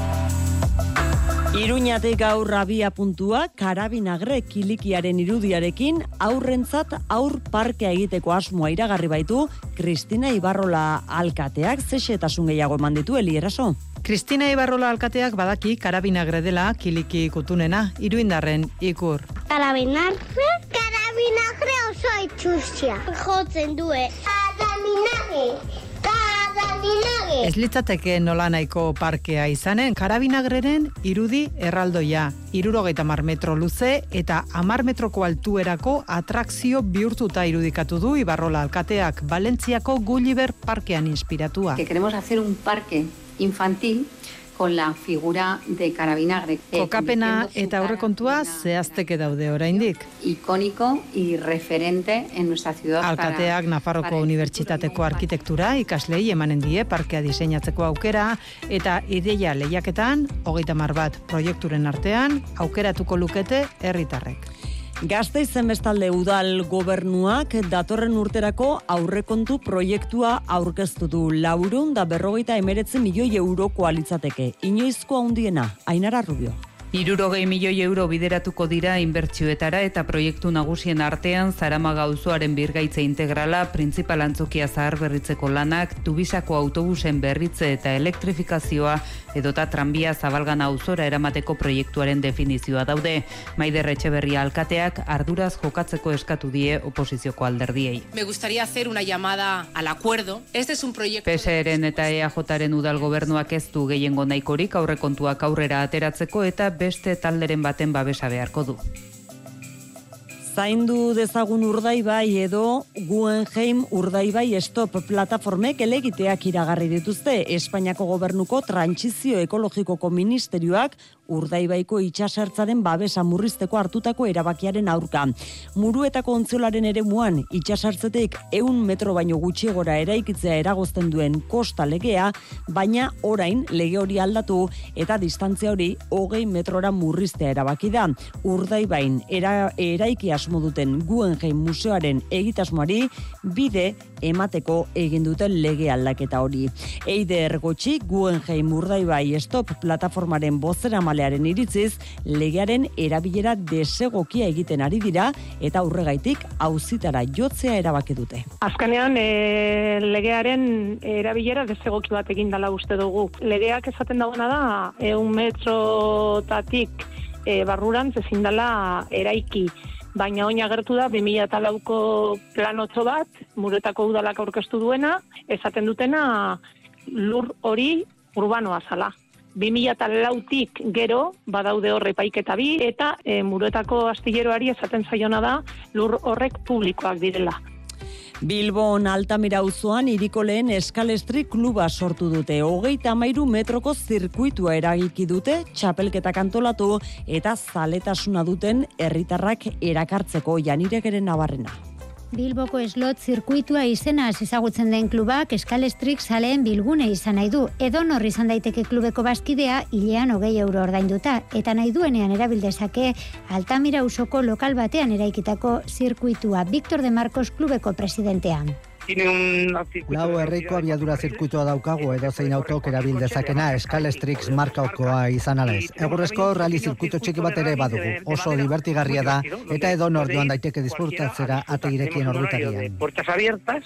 Iruñatek gaur rabia puntua, karabinagre kilikiaren irudiarekin aurrentzat aur parkea egiteko asmoa iragarri baitu Kristina Ibarrola alkateak zexetasun gehiago eman ditu elieraso. Kristina Ibarrola alkateak badaki karabinagre dela kiliki kutunena iruindarren ikur. Karabinagre? Karabinagre oso itxustia. Jotzen due. Karabinagre. Karabinagre. Ez litzateke nola nahiko parkea izanen, karabinagreren irudi erraldoia. Irurogeita mar metro luze eta amar metroko altuerako atrakzio bihurtuta irudikatu du Ibarrola alkateak Valentziako Gulliver parkean inspiratua. Que queremos hacer un parque infantil con la figura de Carabinagre. Eh, Kokapena eta aurrekontua zehazteke daude oraindik. Icónico y referente en nuestra ciudad. Alkateak Nafarroko Unibertsitateko arkitektura ikaslei emanen die parkea diseinatzeko aukera eta ideia lehiaketan hogeita mar bat proiekturen artean aukeratuko lukete herritarrek. Gazteizen bestalde udal gobernuak datorren urterako aurrekontu proiektua aurkeztu du laurun da berrogeita emeretzen milioi euroko alitzateke. Inoizko handiena, Ainara Rubio. Irurogei milioi euro bideratuko dira inbertsioetara eta proiektu nagusien artean Zaramaga auzoaren birgaitze integrala, principal antzokia zahar berritzeko lanak, tubisako autobusen berritze eta elektrifikazioa edota tranbia zabalgan auzora eramateko proiektuaren definizioa daude. Maider Etxeberria alkateak arduraz jokatzeko eskatu die oposizioko alderdiei. Me gustaría hacer una llamada al acuerdo. Este es un proyecto... PSRen eta EAJren udal gobernuak ez du gehiengo nahikorik aurrekontuak aurrera ateratzeko eta beste talderen baten babesa beharko du. Zaindu dezagun urdaibai edo Guggenheim urdaibai stop plataformek elegiteak iragarri dituzte Espainiako gobernuko trantsizio ekologikoko ministerioak urdaibaiko itxasertzaren babesa murrizteko hartutako erabakiaren aurka. Muruetako ontziolaren ere muan itxasertzetik eun metro baino gutxiegora eraikitzea eragozten duen kosta legea, baina orain lege hori aldatu eta distantzia hori hogei metrora murriztea erabaki da. Urdaibain era, eraiki asmo duten Guggenheim museoaren egitasmoari bide emateko egin duten lege aldaketa hori. Eider gotxi Guggenheim urdaibai stop plataformaren bozera malearen iritziz, legearen erabilera desegokia egiten ari dira eta aurregaitik auzitara jotzea erabaki dute. Azkenean e, legearen erabilera desegoki bat egin dela uste dugu. Legeak esaten dagoena da eun metrotatik e, barruran ezin dela eraiki baina oin agertu da 2004ko plan otso bat, muretako udalak aurkeztu duena, esaten dutena lur hori urbanoa zala. 2004tik gero badaude horre paiketa bi eta e, muretako astilleroari esaten zaiona da lur horrek publikoak direla. Bilbon Altamira auzoan iriko lehen eskalestri kluba sortu dute. Hogeita amairu metroko zirkuitua eragiki dute, txapelketak antolatu eta zaletasuna duten herritarrak erakartzeko janirek ere nabarrena. Bilboko eslot zirkuitua izena ezagutzen den klubak eskalestrik zaleen bilgune izan nahi du. Edo norri izan daiteke klubeko bazkidea hilean hogei euro ordainduta. Eta nahi duenean erabildezake Altamira usoko lokal batean eraikitako zirkuitua Victor de Marcos klubeko presidentean Lau herriko abiadura zirkuitoa daukagu edo zein autok erabil dezakena Escalestrix markaokoa izan alez. Egurrezko rally zirkuito txiki bat ere badugu. Oso divertigarria da eta edo nor joan daiteke disfrutatzera ate irekien orbitarian. Puertas abiertas,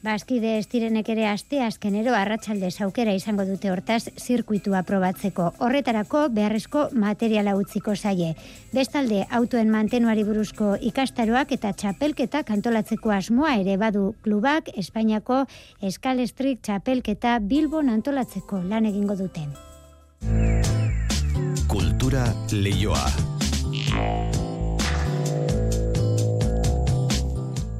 Baskide estirenek ere aste azkenero arratsalde aukera izango dute hortaz zirkuitua probatzeko. Horretarako beharrezko materiala utziko zaie. Bestalde autoen mantenuari buruzko ikastaroak eta txapelketa kantolatzeko asmoa ere badu klubak Espainiako Eskalestrik txapelketa Bilbon antolatzeko lan egingo duten. Kultura leioa.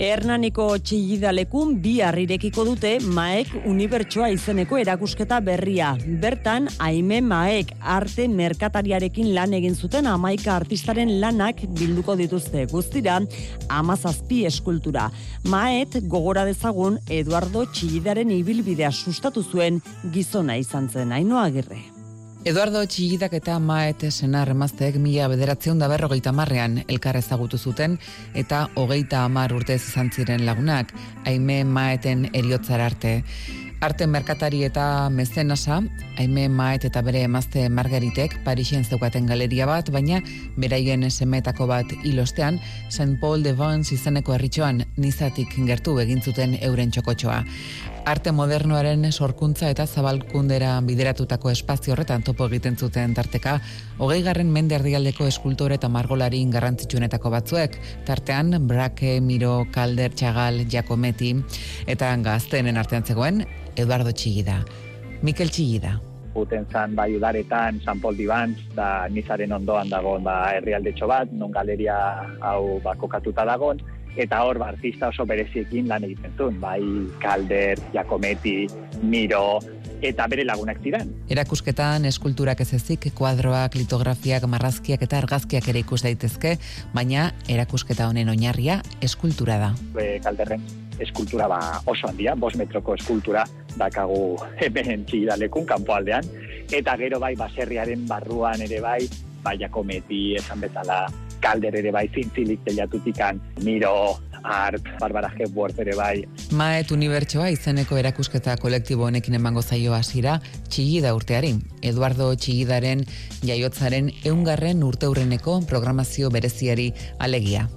Hernaniko txillidalekun bi harrirekiko dute Maek Unibertsoa izeneko erakusketa berria. Bertan, Aime Maek arte merkatariarekin lan egin zuten amaika artistaren lanak bilduko dituzte guztira amazazpi eskultura. Maet gogora dezagun Eduardo Txillidaren ibilbidea sustatu zuen gizona izan zen, hainoa agirre. Eduardo Txillidak eta Maet senar emazteek mila bederatzeun da berrogeita marrean elkar ezagutu zuten eta hogeita amar urte izan ziren lagunak, haime Maeten eriotzar arte. Arte merkatari eta mezenasa, haime Maet eta bere emazte Margaritek Parixen zeukaten galeria bat, baina beraien semetako bat ilostean, St. Paul de Vance izeneko herritxoan nizatik gertu egin euren txokotxoa arte modernoaren sorkuntza eta zabalkundera bideratutako espazio horretan topo egiten zuten tarteka, hogei garren mende erdialdeko eskultore eta margolari garrantzitsuenetako batzuek, tartean Brake, Miro, Kalder, Txagal, Giacometti, eta gaztenen artean zegoen, Eduardo Txigida. Mikel Txigida. Uten zan bai udaretan, San Paul Dibantz, da nizaren ondoan dagoen ba, herrialdetxo bat, non galeria hau ba, kokatuta dagoen, eta hor ba, artista oso bereziekin lan egiten zuen, bai Calder, Giacometti, Miro, eta bere lagunak ziren. Erakusketan eskulturak ez ezik, kuadroak, litografiak, marrazkiak eta argazkiak ere ikus daitezke, baina erakusketa honen oinarria eskultura da. Be, Calderren eskultura ba oso handia, bos metroko eskultura dakagu hemen txigidalekun, kanpoaldean, eta gero bai baserriaren barruan ere bai, bai Giacometti, esan betala, kalder ere bai zintzilik telatutikan, miro, art, barbara Hepworth ere bai. Maet Unibertsoa izeneko erakusketa kolektibo honekin emango zaio hasira txigida urteari. Eduardo txigidaren jaiotzaren eungarren urteurreneko programazio bereziari alegia.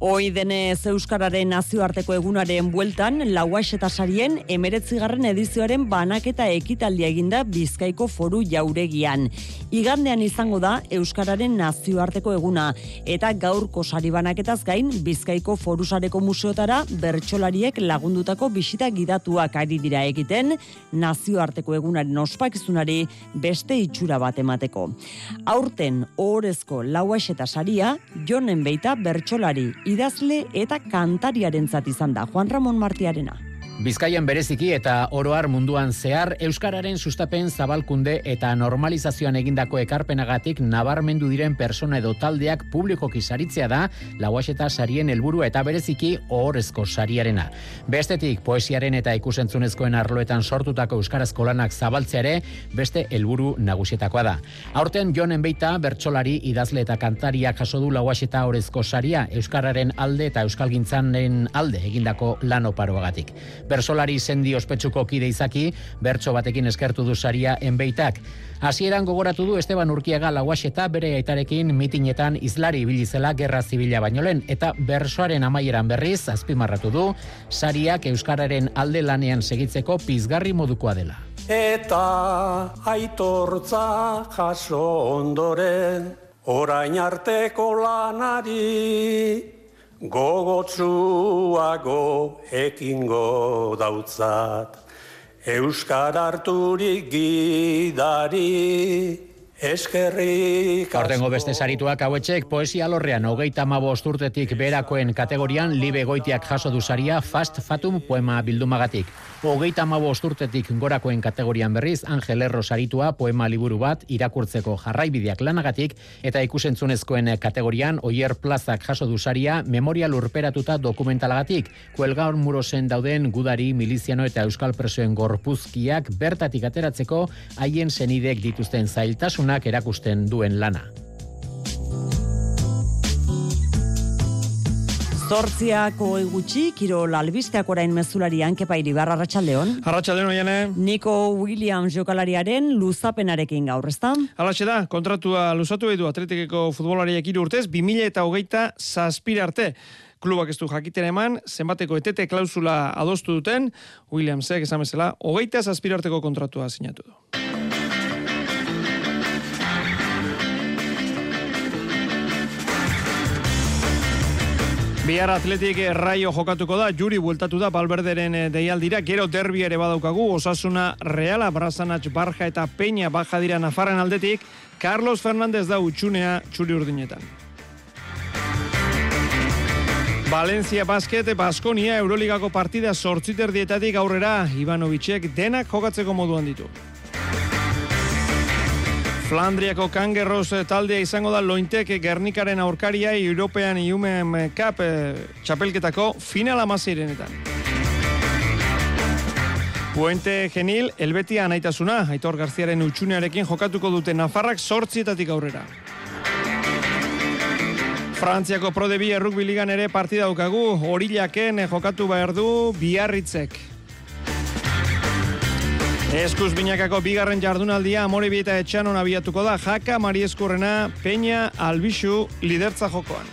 Hoi denez Euskararen nazioarteko egunaren bueltan, lauax eta sarien emeretzigarren edizioaren banaketa ekitaldia eginda Bizkaiko foru jauregian. Igandean izango da Euskararen nazioarteko eguna, eta gaurko sari banaketaz gain Bizkaiko forusareko museotara bertsolariek lagundutako bisita gidatuak ari dira egiten, nazioarteko egunaren ospakizunari beste itxura bat emateko. Aurten, ohorezko lauax eta saria, jonen beita bertsolari idazle eta kantariaren izan da Juan Ramon Martiarena. Bizkaian bereziki eta oroar munduan zehar Euskararen sustapen zabalkunde eta normalizazioan egindako ekarpenagatik nabarmendu diren persona edo taldeak publikoki saritzea da lauas eta sarien helburu eta bereziki ohorezko sariarena. Bestetik poesiaren eta ikusentzunezkoen arloetan sortutako Euskarazko lanak zabaltzeare beste helburu nagusietakoa da. Aurten jonen beita bertsolari idazle eta kantariak jaso du lauas eta ohorezko saria Euskararen alde eta Euskalgintzanen alde egindako lanoparoagatik bersolari zendi ospetsuko kide izaki, bertso batekin eskertu du saria enbeitak. Hasieran gogoratu du Esteban Urkiaga lauas eta bere aitarekin mitinetan izlari bilizela gerra zibila baino lehen, eta bersoaren amaieran berriz, azpimarratu du, sariak Euskararen alde lanean segitzeko pizgarri modukoa dela. Eta aitortza jaso ondoren, orain arteko lanari, gogotsuago ekingo dautzat, Euskar harturik gidari, Eskerrik asko. beste sarituak hauetxek poesia lorrean hogeita mabost urtetik berakoen kategorian libe goitiak jaso du saria Fast Fatum poema bildumagatik. Hogeita mabost urtetik gorakoen kategorian berriz Angel Erro saritua poema liburu bat irakurtzeko jarraibideak lanagatik eta ikusentzunezkoen kategorian Oier Plazak jaso du saria memoria lurperatuta dokumentalagatik. Kuelgaur murosen dauden gudari, miliziano eta euskal presoen gorpuzkiak bertatik ateratzeko haien senidek dituzten zailtasun erakusten duen lana. Zortziako egutxi, kiro lalbisteak orain mezulari ankepa iribarra Arratxaldeon. Arratxaldeon, oiane. Nico Williams jokalariaren luzapenarekin gaur, ezta? Alatxe da, kontratua luzatu edu atletikeko futbolariak iru urtez, 2000 eta hogeita zazpira arte. Klubak ez du jakiten eman, zenbateko etete klausula adostu duten, Williamsek esan bezala, hogeita zazpira arteko kontratua sinatu du. Bihar atletik raio jokatuko da, juri bueltatu da balberderen eh, deialdira, gero derbi ere badaukagu, osasuna reala, brazanatx, barja eta peña baja dira nafarren aldetik, Carlos Fernández da utxunea txuri urdinetan. Valencia Basket, Baskonia, Euroligako partida sortziter dietatik aurrera, Ivanovicek denak jokatzeko moduan ditu. Flandriako kangerroz eh, taldea izango da lointek Gernikaren aurkaria European Human Cup eh, txapelketako final amazirenetan. Puente Genil, Elbetia anaitasuna, Aitor Garziaren utxunearekin jokatuko dute Nafarrak sortzietatik aurrera. Frantziako Pro de Ligan ere partida daukagu, horilaken jokatu behar du biarritzek. Eskuz binakako bigarren jardunaldia amore bieta etxanon abiatuko da jaka Mari Eskurrena Peña Albixu lidertza jokoan.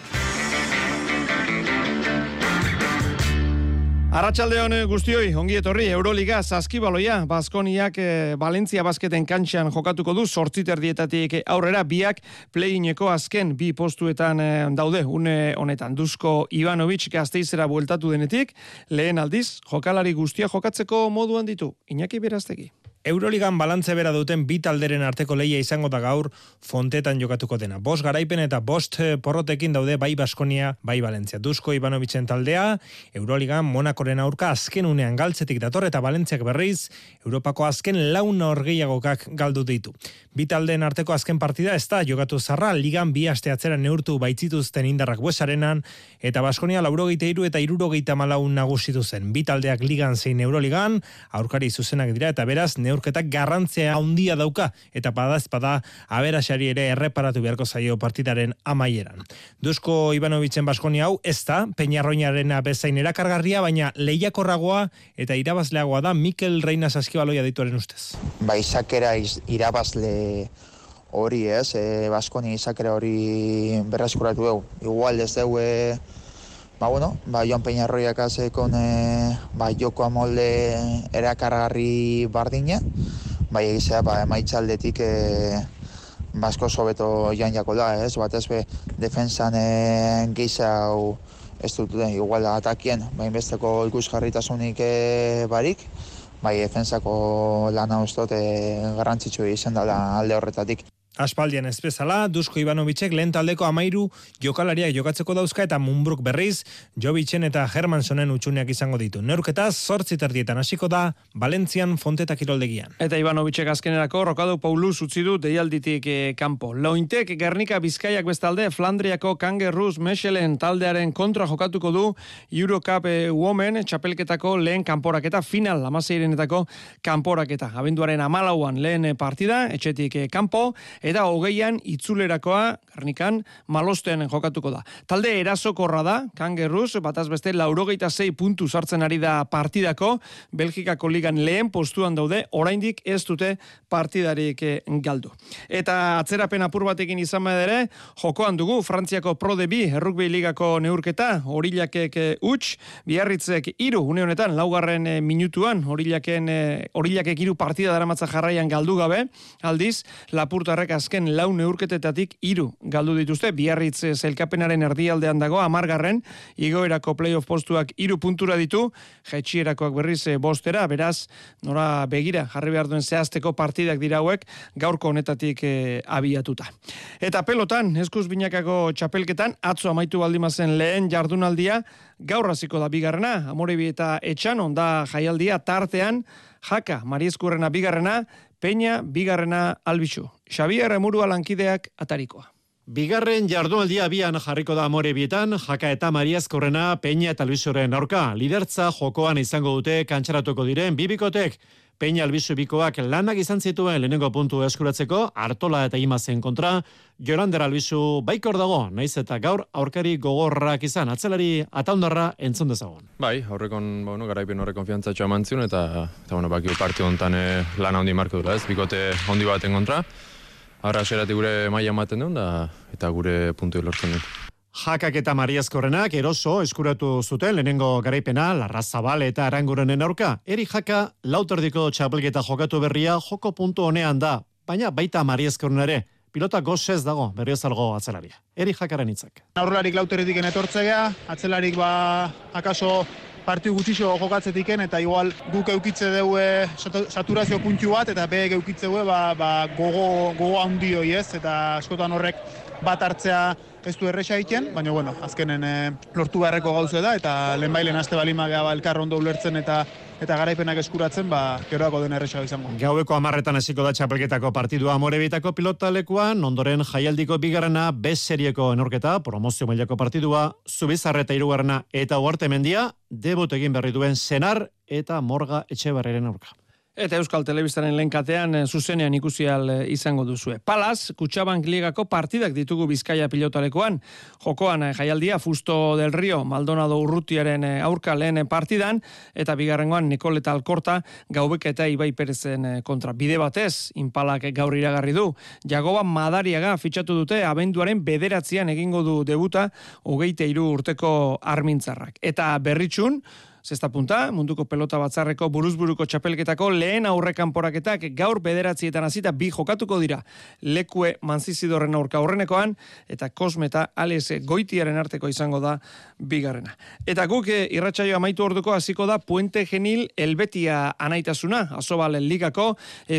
Arratxaldeon eh, guztioi, ongi etorri, Euroliga, Zaskibaloia, Baskoniak, e, Valentzia basketen kantxan jokatuko du, sortziter dietatik aurrera, biak playineko azken bi postuetan e, daude, une honetan. Duzko Ivanovic gazteizera bueltatu denetik, lehen aldiz, jokalari guztia jokatzeko moduan ditu. Iñaki beraztegi. Euroligan balantze bera duten bi talderen arteko leia izango da gaur fontetan jokatuko dena. Bost garaipen eta bost eh, porrotekin daude bai Baskonia, bai Valentzia. Duzko Ivanovicen taldea, Euroligan Monakoren aurka azken unean galtzetik dator eta Valentziak berriz, Europako azken launa orgeiagokak galdu ditu. Bi taldeen arteko azken partida ez da jokatu zarra, ligan bi aste atzera neurtu baitzituzten indarrak buesarenan, eta Baskonia laurogeite iru eta irurogeita malaun nagusitu zen. Bi taldeak ligan zein Euroligan, aurkari zuzenak dira eta beraz, neurketak garrantzea handia dauka eta badazpada aberasari ere erreparatu beharko zaio partidaren amaieran. Duzko Ivanovicen Baskonia hau ez da Peñarroinaren bezain erakargarria baina lehiakorragoa eta irabazleagoa da Mikel Reina Saskibaloia dituaren ustez. Ba izakera irabazle hori ez, e, Baskonia izakera hori berraskuratu dugu. Igual ez dugu e, Ba, bueno, ba, Joan Peñarroiak azekon e, ba, joko amolde erakargarri bardina, bai egizea, ba, emaitzaldetik e, basko sobeto joan jako da, ez? Bat ez be, defensan e, gehiza hau ez dut, e, igual atakien, bain besteko ikusgarritasunik e, barik, bai defensako lana ustot e, garrantzitsu izan dela alde horretatik. Aspaldian ez bezala, Dusko Ivanovicek lehen taldeko amairu jokalariak jokatzeko dauzka eta Munbruk berriz, Jovicen eta Hermansonen utxuneak izango ditu. Neurketa zortzi terdietan hasiko da, Valentzian fonteta kiroldegian. Eta Ivanovicek azkenerako, Rokadu Paulus utzi du deialditik eh, kanpo. Lointek Gernika Bizkaiak bestalde, Flandriako Kangerruz Mechelen taldearen kontra jokatuko du Eurocup eh, Women txapelketako lehen kanporaketa, final amaseirenetako kanporaketa. Abenduaren amalauan lehen partida, etxetik eh, kanpo, eta hogeian itzulerakoa garnikan malosten jokatuko da. Talde erasokorra da, kangerruz, bataz beste laurogeita zei puntu sartzen ari da partidako, Belgikako ligan lehen postuan daude, oraindik ez dute partidarik eh, galdu. Eta atzerapen apur batekin izan ere, jokoan dugu Frantziako Pro de Bi, errukbi ligako neurketa, horilakek eh, uts, biarritzek iru, une honetan, laugarren eh, minutuan, horilaken, horilakek iru partida daramatza jarraian galdu gabe, aldiz, lapurtarrek azken lau neurketetatik iru galdu dituzte, biarritz zelkapenaren erdialdean dago, amargarren, igoerako playoff postuak iru puntura ditu, jetxierakoak berriz eh, bostera, beraz, nora begira, jarri behar duen zehazteko partidak dira hauek, gaurko honetatik e, abiatuta. Eta pelotan, eskuz binakako txapelketan, atzo amaitu baldimazen lehen jardunaldia, gaur hasiko da bigarrena, amorebi eta etxan, onda jaialdia tartean, jaka, mariezkurrena bigarrena, Peña, bigarrena albizu. Xavier Emurua lankideak atarikoa. Bigarren jardunaldia bian jarriko da amore bietan, jaka eta mariazkorrena Peña eta Albizuren aurka. Lidertza jokoan izango dute kantxaratuko diren bibikotek. Peña Albizu bikoak lanak izan zituen lehenengo puntu eskuratzeko, Artola eta Imazen kontra, Jorander Albizu baikor dago, naiz eta gaur aurkari gogorrak izan, atzelari ataundarra entzun dezagon. Bai, horrekon, bueno, garaipen horre konfiantza txoa eta, eta bueno, baki partio hontan eh, lana hondi marko dula, ez, bikote hondi baten kontra, Ahora serati gure maila ematen duen da, eta gure puntu lortzen duen. Jakak eta Mariazkorrenak eroso eskuratu zuten lehenengo garaipena Larrazabal eta Arangurenen aurka. Eri jaka lauterdiko txapelketa jokatu berria joko puntu honean da, baina baita Mariazkorrenare. Pilota gozez dago, berriz algo atzelaria. Eri jakaren hitzak. Aurrelarik lauterritik enetortzea, atzelarik ba, akaso partiu gutxixo jokatzetiken eta igual guk eukitze dugu saturazio puntu bat eta be eukitze dugu ba, ba, gogo, gogo handi hoi ez eta askotan horrek bat hartzea ez du erresa egiten, baina bueno, azkenen e, lortu beharreko gauze da, eta lehenbailen aste balima geha ba, elkar ondo ulertzen eta eta garaipenak eskuratzen, ba, geroako den erresa izango. Gaueko amarretan esiko da txapelketako partidua amorebitako pilotalekuan, ondoren jaialdiko bigarrena, bez serieko enorketa, promozio mailako partidua, zubizarreta irugarrena eta uarte mendia, debut egin berri duen senar eta morga etxe barreren aurka. Eta Euskal Telebistaren lehenkatean eh, zuzenean ikusial eh, izango duzue. Palaz, Kutsabank Ligako partidak ditugu Bizkaia pilotalekoan. Jokoan eh, jaialdia Fusto del Rio, Maldonado Urrutiaren aurka lehen partidan, eta bigarrengoan Nikoleta Alkorta gaubek eta Ibai Perezen kontra. Bide batez, inpalak gaur iragarri du. Jagoba Madariaga fitxatu dute abenduaren bederatzean egingo du debuta hogeite iru urteko armintzarrak. Eta berritxun, Zesta punta, munduko pelota batzarreko buruzburuko txapelketako lehen aurrekan poraketak gaur bederatzietan azita bi jokatuko dira. Lekue manzizidorren aurka aurrenekoan eta kosmeta alese goitiaren arteko izango da bigarrena. Eta guk eh, irratsaio amaitu orduko hasiko da Puente Genil Elbetia anaitasuna, asobalen ligako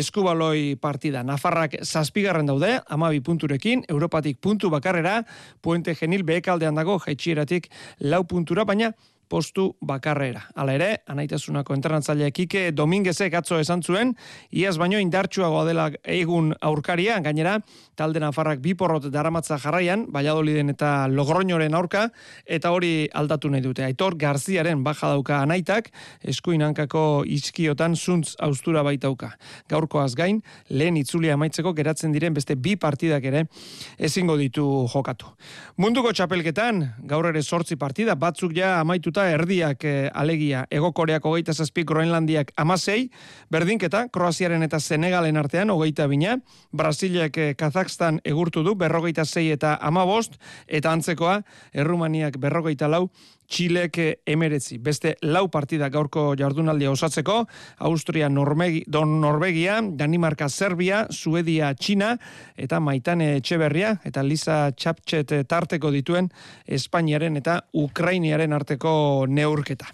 eskubaloi partida. Nafarrak zazpigarren daude, amabi punturekin, Europatik puntu bakarrera, Puente Genil behekaldean dago, jaitxieratik lau puntura, baina postu bakarrera. Hala ere, anaitasunako entrenatzaile Kike Dominguezek atzo esan zuen, iaz baino indartsuagoa dela egun aurkaria, gainera, talde nafarrak biporrot daramatza jarraian, Valladoliden eta Logroñoren aurka, eta hori aldatu nahi dute. Aitor Garziaren baja dauka anaitak, eskuin hankako izkiotan zuntz austura baitauka. Gaurkoaz gain, lehen itzulia amaitzeko geratzen diren beste bi partidak ere ezingo ditu jokatu. Munduko txapelketan, gaur ere sortzi partida, batzuk ja amaituta erdiak e, alegia ego koreako hogeita zazpi groenlandiak amasei, berdinketa kroaziaren eta senegalen artean hogeita bina, Brasiliak e, Kazakstan egurtu du berrogeita zei eta amabost, eta antzekoa errumaniak berrogeita lau, Txilek emeretzi. Beste lau partida gaurko jardunaldia osatzeko, Austria, Normegi, Don Norvegia, Danimarka, Serbia, Suedia, Txina, eta Maitane Etxeberria, eta Lisa Txaptxet tarteko dituen Espainiaren eta Ukrainiaren arteko neurketa.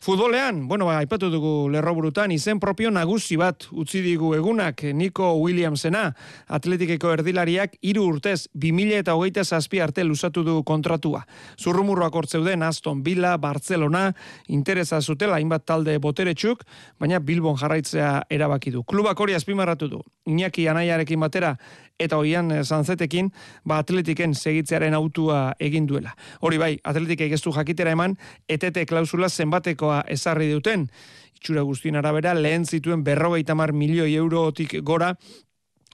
Futbolean, bueno, ba, aipatu dugu lerroburutan, izen propio nagusi bat utzi digu egunak, Nico Williamsena, atletikeko erdilariak, iru urtez, 2000 eta hogeita zazpi arte lusatu du kontratua. Zurrumurroak hortzeuden Aston Villa, Barcelona, interesa zutela, hainbat talde boteretsuk, baina Bilbon jarraitzea erabaki du. Klubak hori azpimarratu du. Iñaki anaiarekin batera, eta hoian zanzetekin, ba atletiken segitzearen autua egin duela. Hori bai, atletikek ez jakitera eman, etete klausula zenbatekoa ezarri duten. Itxura guztien arabera, lehen zituen berrogeita mar milioi eurotik gora,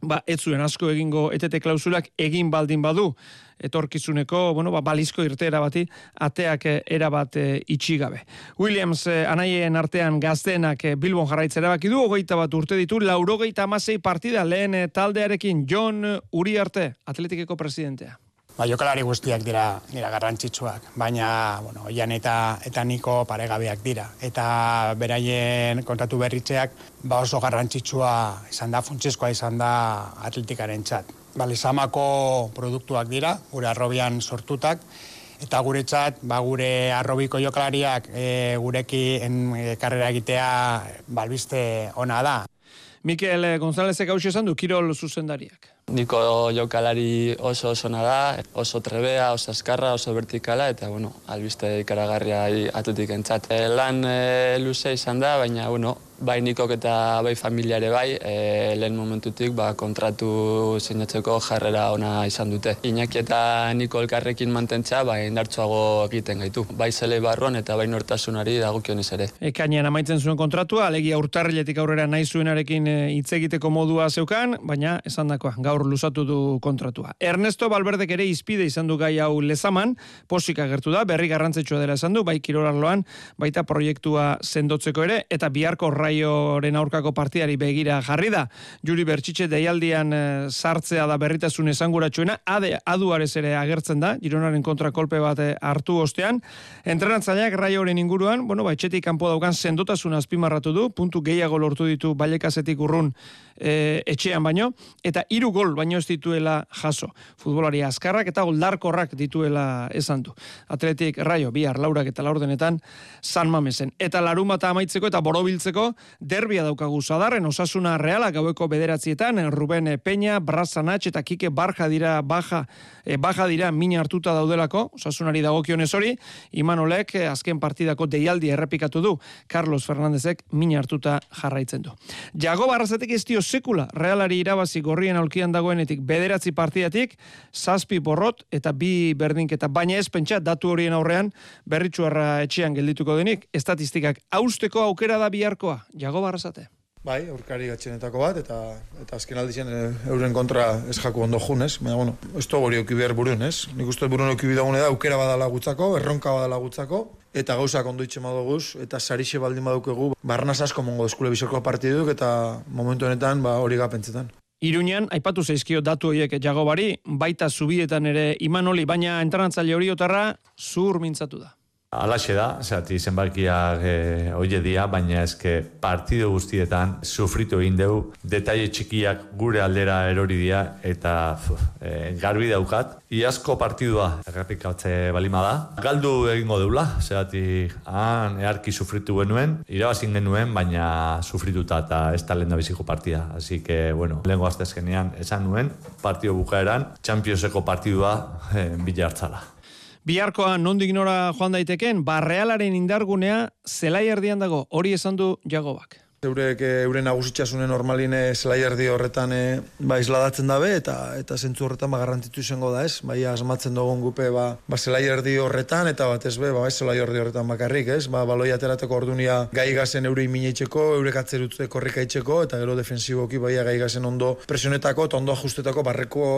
ba, ez zuen asko egingo etete klausulak egin baldin badu etorkizuneko, bueno, ba, balizko irtera bati, ateak eh, erabat e, itxi gabe. Williams e, anaien artean gaztenak e, Bilbon jarraitzera baki du, ogeita bat urte ditu, laurogeita amasei partida lehen taldearekin John Uriarte, atletikeko presidentea. Ba, jokalari guztiak dira dira garrantzitsuak, baina bueno, Ian eta eta Niko paregabeak dira eta beraien kontatu berritzeak ba oso garrantzitsua izan da funtseskoa izan da atletikarentzat. Ba, Lizamako produktuak dira, gure arrobian sortutak, eta guretzat, ba, gure arrobiko jokalariak e, gureki en, e, karrera egitea balbiste ona da. Mikel Gonzálezek hau esan du, Kirol zuzendariak. Niko jokalari oso oso da, oso trebea, oso askarra, oso vertikala, eta, bueno, albiste ikaragarria atletik entzat. E, lan e, luze izan da, baina, bueno, bai nikok eta bai familiare bai, e, lehen momentutik ba, kontratu sinatzeko jarrera ona izan dute. Iñaki eta niko elkarrekin mantentza, ba, indartsuago egiten gaitu. Bai zele barruan eta bai nortasunari dagokionez ere. Ekainean amaitzen zuen kontratua, alegia urtarriletik aurrera nahi zuenarekin e, hitz egiteko modua zeukan, baina esan dakoa, gaur lusatu du kontratua. Ernesto Balberdek ere izpide izan du gai hau lezaman, posik agertu da, berri garrantzetsua dela esan du, bai kirorarloan, baita proiektua sendotzeko ere, eta biharko rai Raioren aurkako partiari begira jarri da. Juri Bertxitxe deialdian e, sartzea da berritasun esanguratsuena, ade aduarez ere agertzen da, Gironaren kontra kolpe bat eh, hartu ostean. Entrenatzaileak Raioren inguruan, bueno, ba, etxetik kanpo daukan sendotasun azpimarratu du, puntu gehiago lortu ditu balekazetik urrun e, etxean baino, eta hiru gol baino ez dituela jaso. Futbolari azkarrak eta goldarkorrak dituela esan du. Atletik Raio, bihar laurak eta laurdenetan San Mamesen. Eta larumata amaitzeko eta borobiltzeko derbia daukagu zadarren osasuna reala gaueko bederatzietan Ruben Peña, Brazanatx eta Kike Barja dira baja, e, baja dira mina hartuta daudelako, osasunari dagokionez hori, Imanolek e, azken partidako deialdi errepikatu du, Carlos Fernandezek mina hartuta jarraitzen du. Jago barrazetek ez dio sekula realari irabazi gorrien aulkian dagoenetik bederatzi partidatik, zazpi borrot eta bi berdinketa, baina ez pentsa datu horien aurrean berritxuarra etxean geldituko denik, estatistikak austeko aukera da biharkoa, jago barrazate. Bai, aurkari gatxenetako bat, eta eta azken aldizien e, euren kontra ez jaku ondo junez, baina, bueno, ez to gori oki behar burun, ez? Nik uste burun oki bidagune da, aukera badala gutzako, erronka badala gutzako, eta gauzak ondo itxe madoguz, eta sarixe baldin badukegu, barnaz asko mongo eskule bizorko partiduk, eta momentu honetan, ba, hori gapentzetan. Iruñan, aipatu zeizkio datu horiek jagobari, baita zubietan ere imanoli, baina entranatzaile hori otarra, zur mintzatu da. Alaxe da, zati zenbakiak e, oie dia, baina eske partido guztietan sufritu egin dugu, detaile txikiak gure aldera erori dia, eta e, garbi daukat. Iazko partidua errepikatze balima da. Galdu egingo deula, zati han earki sufritu genuen, irabazin genuen, baina sufrituta eta ez da lehen da biziko partida. Así que, bueno, lehen goaztezkenean esan nuen, partido bukaeran, Championseko partidua e, bila hartzala. Biharkoa nondik nora joan daiteken, barrealaren indargunea zelai erdian dago, hori esan du jagobak. Eurek euren nagusitxasune normaline zelai horretan e, ba, isladatzen dabe eta eta zentzu horretan ba, garrantitu izango da ez. Bai, asmatzen dugun gupe ba, ba zelai erdi horretan eta bat ez be, ba, ez zelai erdi horretan bakarrik ez. Ba, baloi aterateko ordunia gai gazen eurei mineitzeko, eurek atzerutze korrika itxeko eta gero defensiboki bai gai gazen ondo presionetako eta ondo ajustetako barreko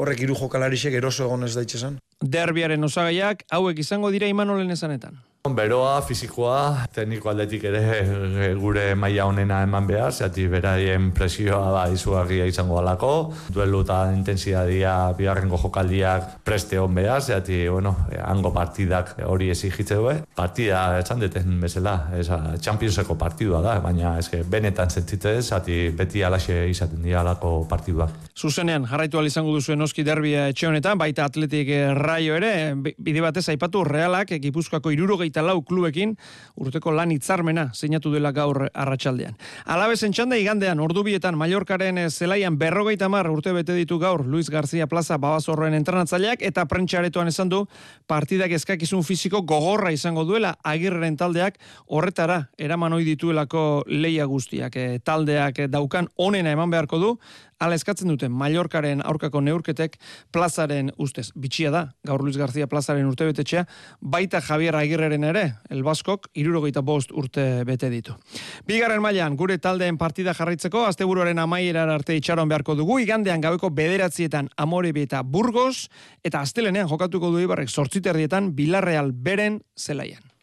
horrek iru jokalarisek eroso egon ez daitxesan. Derbiaren osagaiak hauek izango dira imanolen esanetan. Beroa, fizikoa, tekniko aldetik ere e, gure maila honena eman behar, zehati beraien presioa da izugarria izango alako, duelu eta intensidadia bigarrengo jokaldiak preste hon behar, zehati, bueno, e, hango partidak hori ezigitze du, partida esan deten bezala, eza, Championseko partidua da, baina eske benetan zentzitze, zehati beti alaxe izaten dira alako partiduak. Zuzenean, jarraitu izango duzuen oski derbia etxe honetan, baita atletik raio ere, bide batez aipatu realak, ekipuzkoako irurogeita hogeita lau klubekin urteko lan hitzarmena sinatu dela gaur arratsaldean. Alabesen txanda igandean ordubietan Mallorcaren eh, zelaian berrogeita mar urte bete ditu gaur Luis García Plaza babazorroen entrenatzaileak eta prentxaretoan esan du partidak eskakizun fiziko gogorra izango duela agirren taldeak horretara eraman ohi dituelako leia guztiak. E, taldeak daukan onena eman beharko du Ala eskatzen duten Mallorcaren aurkako neurketek plazaren ustez. Bitxia da, gaur Luis García plazaren urte betetxea, baita Javier Agirreren ere, el Baskok, irurogeita bost urte bete ditu. Bigarren mailan gure taldeen partida jarraitzeko, asteburuaren amaierar arte itxaron beharko dugu, igandean gabeko bederatzietan amore eta burgos, eta astelenean jokatuko du ibarrek sortziterdietan Bilarreal beren zelaian.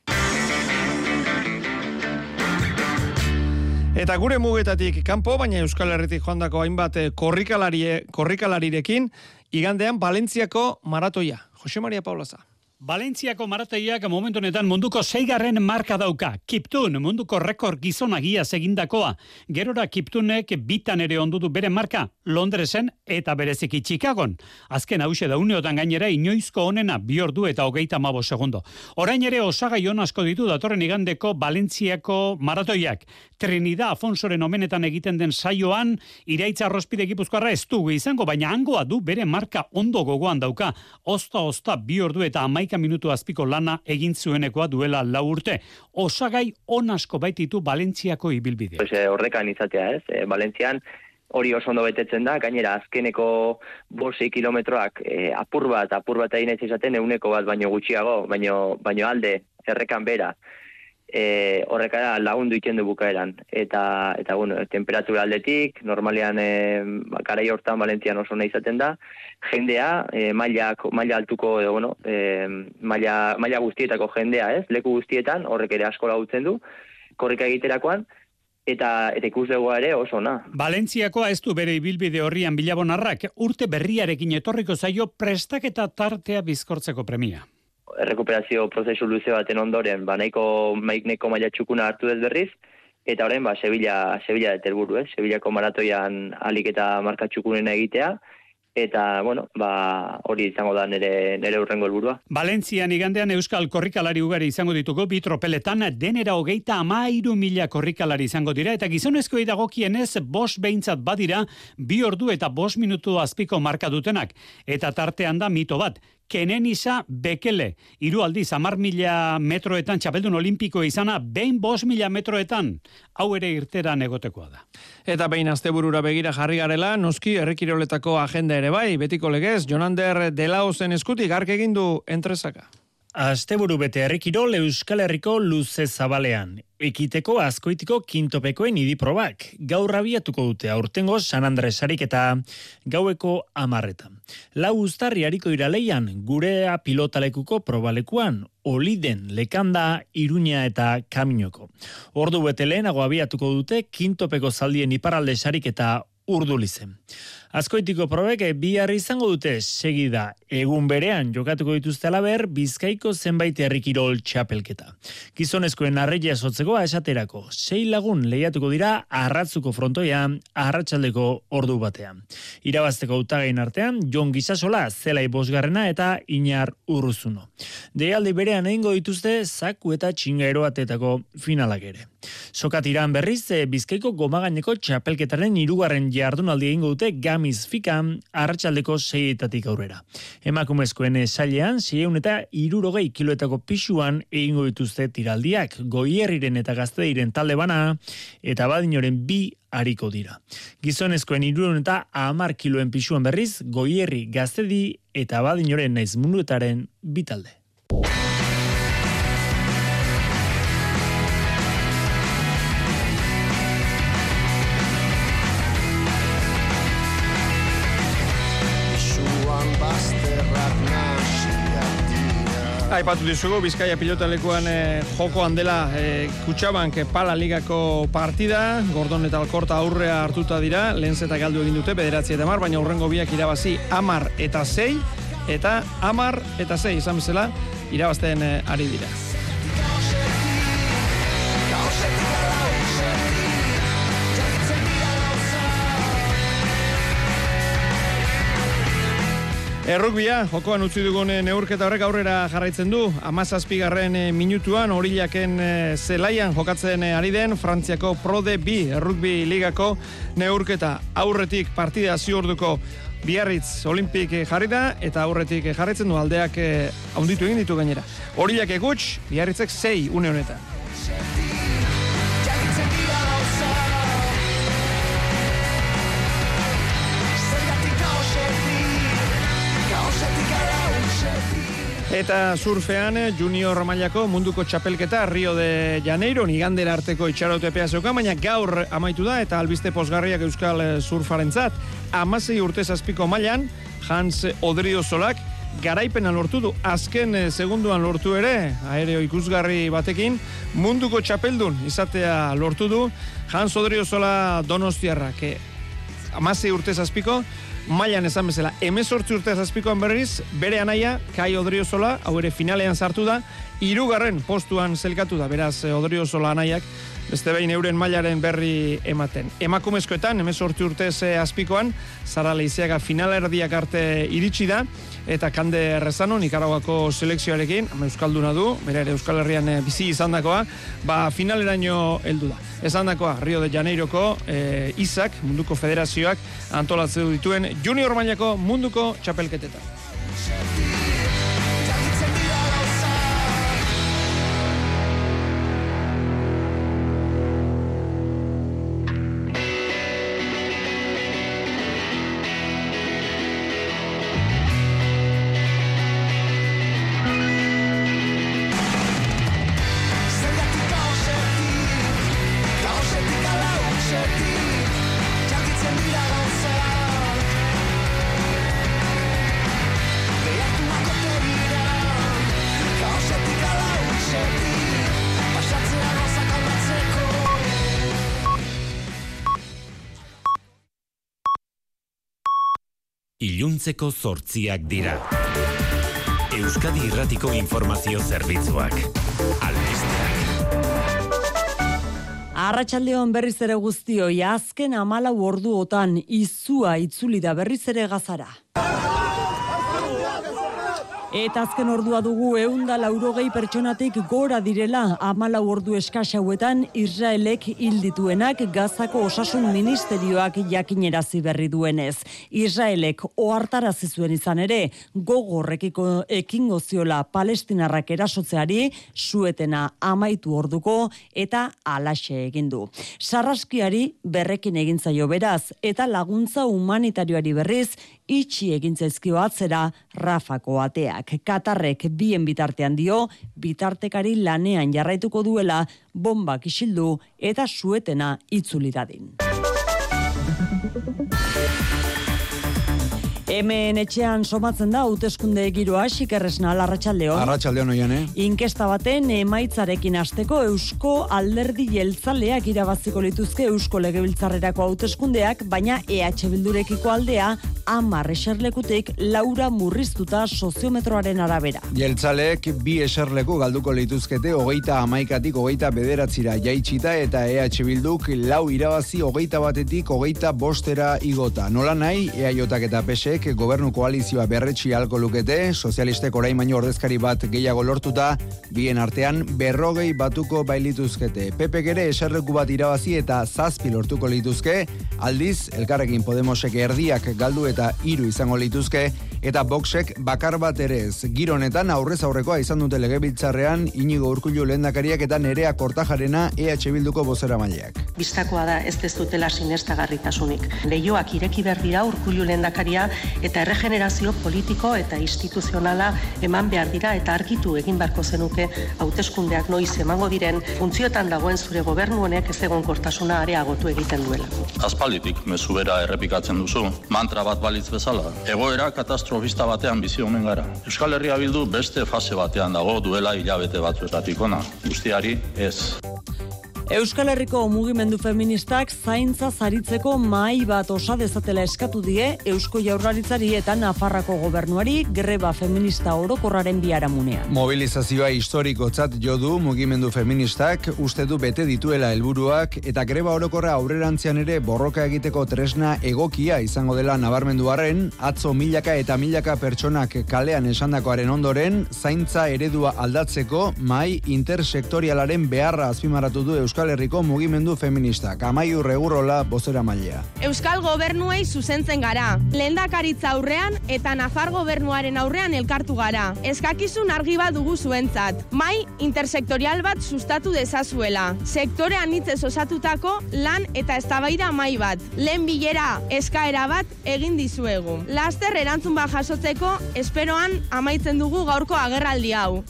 Eta gure mugetatik kanpo, baina Euskal Herritik joandako hainbat eh, korrikalarirekin, igandean Valentziako maratoia. Jose Maria Paulaza. Valentziako maratoiak momentu honetan munduko zeigarren marka dauka. Kiptun munduko rekord gizonagia segindakoa. Gerora Kiptunek bitan ere ondutu bere marka Londresen eta bereziki Chicagon. Azken hause da uneotan gainera inoizko onena bi ordu eta hogeita mabo segundo. Orain ere osaga asko ditu datorren igandeko Valentziako maratoiak. Trinidad Afonsoren omenetan egiten den saioan, iraitza rospide gipuzkoarra ez du izango, baina hangoa du bere marka ondo gogoan dauka. Osta, osta, bi ordu eta amaik minutu azpiko lana egin zuenekoa duela lau urte. Osagai on asko baititu Valentziako ibilbidea. Pues, eh, horrekan izatea, ez? E, Valentzian hori oso ondo betetzen da, gainera azkeneko bosi kilometroak e, apur bat, apur bat egin ez izaten euneko bat baino gutxiago, baino, baino alde, errekan bera e, horrekara lagundu iten du bukaeran. Eta, eta bueno, temperatura aldetik, normalean e, karai hortan Valentian oso nahi izaten da, jendea, e, maila, maila altuko, e, bueno, e, maila, maila guztietako jendea, ez, leku guztietan, horrek ere asko lagutzen du, korrika egiterakoan, eta eta ikus ere oso na. Valentziakoa ez du bere ibilbide horrian bilabonarrak, urte berriarekin etorriko zaio prestaketa tartea bizkortzeko premia errekuperazio prozesu luze baten ondoren, ba, nahiko, nahiko maila txukuna hartu ez berriz, eta horren, ba, Sevilla, Sevilla deterburu, eh? Sevillako maratoian alik eta marka txukunena egitea, eta bueno, ba, hori izango da nere nere urrengo helburua. Valentzian igandean euskal korrikalari ugari izango ditugu bi tropeletan denera hogeita amairu mila korrikalari izango dira eta gizonezkoei dagokienez bos behintzat badira bi ordu eta bos minutu azpiko marka dutenak eta tartean da mito bat Kenen isa bekele, iru aldiz, amar mila metroetan, txapeldun olimpiko izana, behin bos mila metroetan, hau ere irtera negotekoa da. Eta behin asteburura begira jarri garela, noski errekiroletako agenda ere bai, betiko legez, Jonander Delaozen eskutik, egin du entresaka. Asteburu bete herrikirol Euskal Herriko luze zabalean. Ekiteko azkoitiko kintopekoen idiprobak. Gaur abiatuko dute aurtengo San Andresarik eta gaueko amarretan. Lau ustarri hariko iraleian gurea pilotalekuko probalekuan, oliden, lekanda, iruña eta kaminoko. Ordu bete lehenago abiatuko dute kintopeko zaldien iparalde sarik eta urdulizen. Azkoitiko probek bihar izango dute segida egun berean jokatuko dituzte alaber bizkaiko zenbait herrikirol txapelketa. Gizonezkoen arreia sotzeko esaterako, sei lagun lehiatuko dira arratzuko frontoia arratsaldeko ordu batean. Irabazteko utagain artean, Jon Gizasola zelai bosgarrena eta Inar Urruzuno. Deialdi berean egingo dituzte zaku eta txinga eroatetako finalak ere. Sokatiran berriz, bizkaiko gomagaineko txapelketaren irugarren jardunaldi egingo dute gam Gamiz Fikan arratsaldeko seietatik aurrera. Emakumezkoen sailean, sieun eta irurogei kiloetako pisuan egingo dituzte tiraldiak, goierriren eta gazteiren talde bana, eta badinoren bi hariko dira. Gizonezkoen irurun eta amar kiloen pisuan berriz, goierri gaztedi eta badinoren naiz munduetaren bitalde. Aipatu dizugu, Bizkaia pilotalekuan e, jokoan dela e, Kutsabank Pala Ligako partida, Gordon eta Alkorta aurrea hartuta dira, lehen zeta galdu egin dute, bederatzi eta mar, baina urrengo biak irabazi amar eta zei, eta amar eta zei, izan bezala, irabazten e, ari dira. Errukbia, jokoan utzi dugun eh, neurketa horrek aurrera jarraitzen du. Amazazpigarren eh, minutuan, horilaken eh, zelaian jokatzen ari den, Frantziako Prode B, errukbi ligako neurketa. Aurretik partida ziurduko biarritz olimpik jarri da, eta aurretik jarraitzen du aldeak haunditu egin ditu gainera. Horiak egutx, biarritzek zei une honetan. Eta surfean junior mailako munduko txapelketa Rio de Janeiro igandera arteko itxarotepea zeuka, baina gaur amaitu da eta albiste posgarriak euskal surfarentzat. Amasei urte zazpiko mailan Hans Odrio Solak garaipena lortu du, azken segunduan lortu ere, aereo ikusgarri batekin, munduko txapeldun izatea lortu du, Hans Odrio Sola donostiarrak, amasei urte zazpiko, mailan esan bezala, emezortzi urte zazpikoan berriz, bere anaia, Kai Odriozola, hau ere finalean sartu da, irugarren postuan zelkatu da, beraz, Odriozola anaiak, beste behin euren mailaren berri ematen. Emakumezkoetan, emezortzi urte ze azpikoan, Zara Leiziaga finalerdiak arte iritsi da, eta Kande Rezano, Nikaraguako selekzioarekin, Euskalduna du, bere ere Euskal Herrian eh, bizi izandakoa, ba finaleraino heldu da. Esandakoa Rio de Janeiroko e, Izak, munduko federazioak antolatzen dituen junior mailako munduko txapelketetan. Iluntzeko zortziak dira. Euskadi Irratiko Informazio Zerbitzuak. Albisteak. Arratxaldeon berriz ere guztioi, azken amala orduotan izua itzuli da berriz ere gazara. Eta azken ordua dugu eunda laurogei pertsonatik gora direla amala ordu eskasauetan Israelek hildituenak gazako osasun ministerioak jakinerazi berri duenez. Israelek ohartarazi zuen izan ere gogorrekiko ekingo ziola palestinarrak erasotzeari suetena amaitu orduko eta alaxe egin du. Sarraskiari berrekin egin zaio beraz eta laguntza humanitarioari berriz itxi egin zaizkio atzera Rafako ateak. Katarrek bien bitartean dio, bitartekari lanean jarraituko duela bombak isildu eta suetena itzuli dadin. Hemen etxean somatzen da hauteskunde giroa xikerresna larratsaldeon. Arratsaldeon oian, eh? Inkesta baten emaitzarekin hasteko Eusko Alderdi Jeltzaleak irabaziko lituzke Eusko Legebiltzarrerako hauteskundeak, baina EH Bildurekiko aldea hamar eserlekutik laura murriztuta soziometroaren arabera. Jeltzaleek bi eserleku galduko lituzkete hogeita amaikatik hogeita bederatzira jaitsita eta EH Bilduk lau irabazi hogeita batetik hogeita bostera igota. Nola nahi, EAJak eta PSek gobernu koalizioa berretxi halko lukete, sozialistek orain baino ordezkari bat gehiago lortuta, bien artean berrogei batuko bailituzkete. Pepe gere eserreku bat irabazi eta zazpi lortuko lituzke, aldiz, elkarrekin Podemosek erdiak galdu eta hiru izango lituzke, eta boxek bakar bat ere ez. Gironetan aurrez aurrekoa izan dute legebiltzarrean inigo urkullu lehendakariak eta nerea kortajarena EH Bilduko bozera maileak. Bistakoa da ez dezutela sinestagarritasunik. Leioak ireki behar dira urkullu lehendakaria eta erregenerazio politiko eta instituzionala eman behar dira eta argitu egin beharko zenuke hauteskundeak noiz emango diren funtzioetan dagoen zure gobernu honek ez egon kortasuna areagotu egiten duela. Aspalditik mesubera errepikatzen duzu, mantra bat balitz bezala. Egoera katastro katastrofista batean bizi omen gara. Euskal Herria bildu beste fase batean dago duela hilabete batzuetatik ona. Guztiari ez. Euskal Herriko mugimendu feministak zaintza zaritzeko mai bat osa dezatela eskatu die Eusko Jaurlaritzari eta Nafarrako gobernuari greba feminista orokorraren biharamunean. Mobilizazioa historikotzat jo du mugimendu feministak uste du bete dituela helburuak eta greba orokorra aurrerantzean ere borroka egiteko tresna egokia izango dela nabarmenduarren atzo milaka eta milaka pertsonak kalean esandakoaren ondoren zaintza eredua aldatzeko mai intersektorialaren beharra azpimarratu du Euskal Herriko mugimendu feminista. Kamaiu Regurrola bozera mailea. Euskal gobernuei zuzentzen gara. Lehendakaritza aurrean eta Nafar gobernuaren aurrean elkartu gara. Eskakizun argi bat dugu zuentzat. Mai intersektorial bat sustatu dezazuela. Sektore anitzez osatutako lan eta eztabaida mai bat. Lehen bilera eskaera bat egin dizuegu. Laster erantzun bat jasotzeko esperoan amaitzen dugu gaurko agerraldi hau.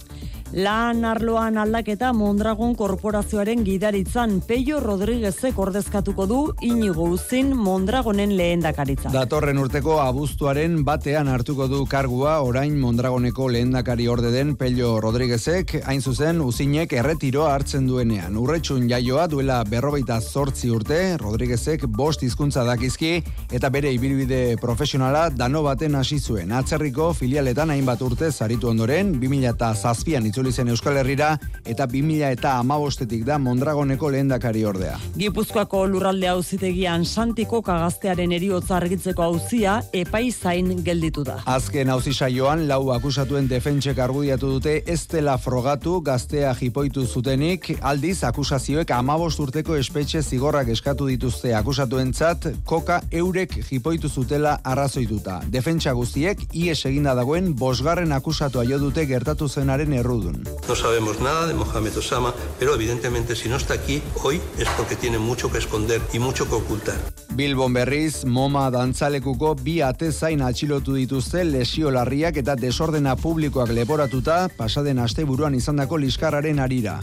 Lan arloan aldaketa Mondragon korporazioaren gidaritzan Peio Rodriguezek ordezkatuko du inigo uzin Mondragonen lehendakaritza. Datorren urteko abuztuaren batean hartuko du kargua orain Mondragoneko lehendakari orde den Pello Rodriguezek, hain zuzen uzinek erretiroa hartzen duenean. Urretxun jaioa duela berrogeita zortzi urte, Rodriguezek bost hizkuntza dakizki eta bere ibilbide profesionala dano baten hasi zuen. Atzerriko filialetan hainbat urte zaritu ondoren, 2000 zazpian itzuli zen Euskal Herrira eta 2000 eta amabostetik da Mondragoneko lehendakari ordea. Gipuzkoako lurralde auzitegian Santiko kagaztearen eriotza argitzeko auzia epai zain gelditu da. Azken auzi saioan lau akusatuen defentsek argudiatu dute ez dela frogatu gaztea jipoitu zutenik, aldiz akusazioek amabost urteko espetxe zigorrak eskatu dituzte akusatuentzat koka eurek jipoitu zutela arrazoituta. Defentsa guztiek ies eginda dagoen bosgarren akusatua jo dute gertatu zenaren errudun. No sabemos nada de Mohamed Osama, pero evidentemente si no está aquí hoy es porque tiene mucho que esconder y mucho que ocultar. Bilbon berriz, MoMA dantzalekuko bi atezain atxilotu dituzte lesio larriak eta desordena publikoak leporatuta pasaden asteburuan izandako liskarraren arira.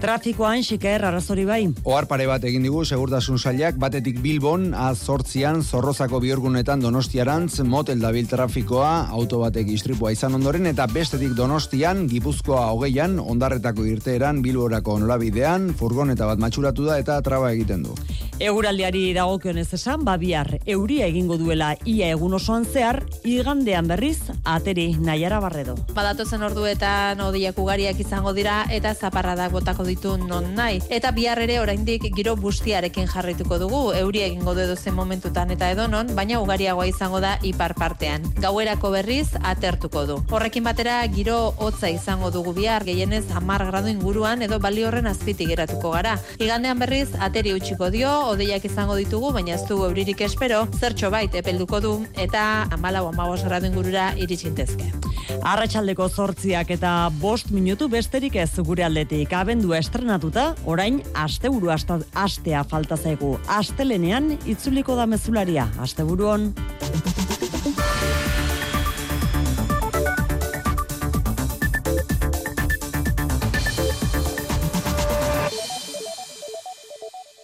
Trafikoan xiker arrazori bai. Ohar pare bat egin digu segurtasun sailak batetik Bilbon azortzian zorrozako biurgunetan donostiarantz motel dabil trafikoa auto batek istripua izan ondoren eta bestetik donostian gipuzkoa hogeian ondarretako irteeran Bilborako nolabidean furgoneta bat matxuratu da eta traba egiten du. Eguraldiari dagokionez esan, babiar euria egingo duela ia egun osoan zehar, igandean berriz, ateri nahiara barredo. Badatozen orduetan odiak ugariak izango dira eta zaparradak botako ditu non nahi. Eta bihar ere oraindik giro bustiarekin jarrituko dugu, euria egingo du edozen momentutan eta edonon, baina ugariagoa izango da ipar partean. Gauerako berriz atertuko du. Horrekin batera giro hotza izango dugu bihar, gehienez 10 gradu inguruan edo bali horren azpitik geratuko gara. Igandean berriz ateri utziko dio, odeiak izango ditugu, baina ez dugu euririk espero, zertxo bait epelduko du eta 14 15 gradu ingurura iritsintezke. Arratxaldeko zortziak eta bost minutu besterik ez gure aldetik abendu estrenatuta, orain asteburu astea falta zaigu. Astelenean itzuliko da mezularia, asteburuon.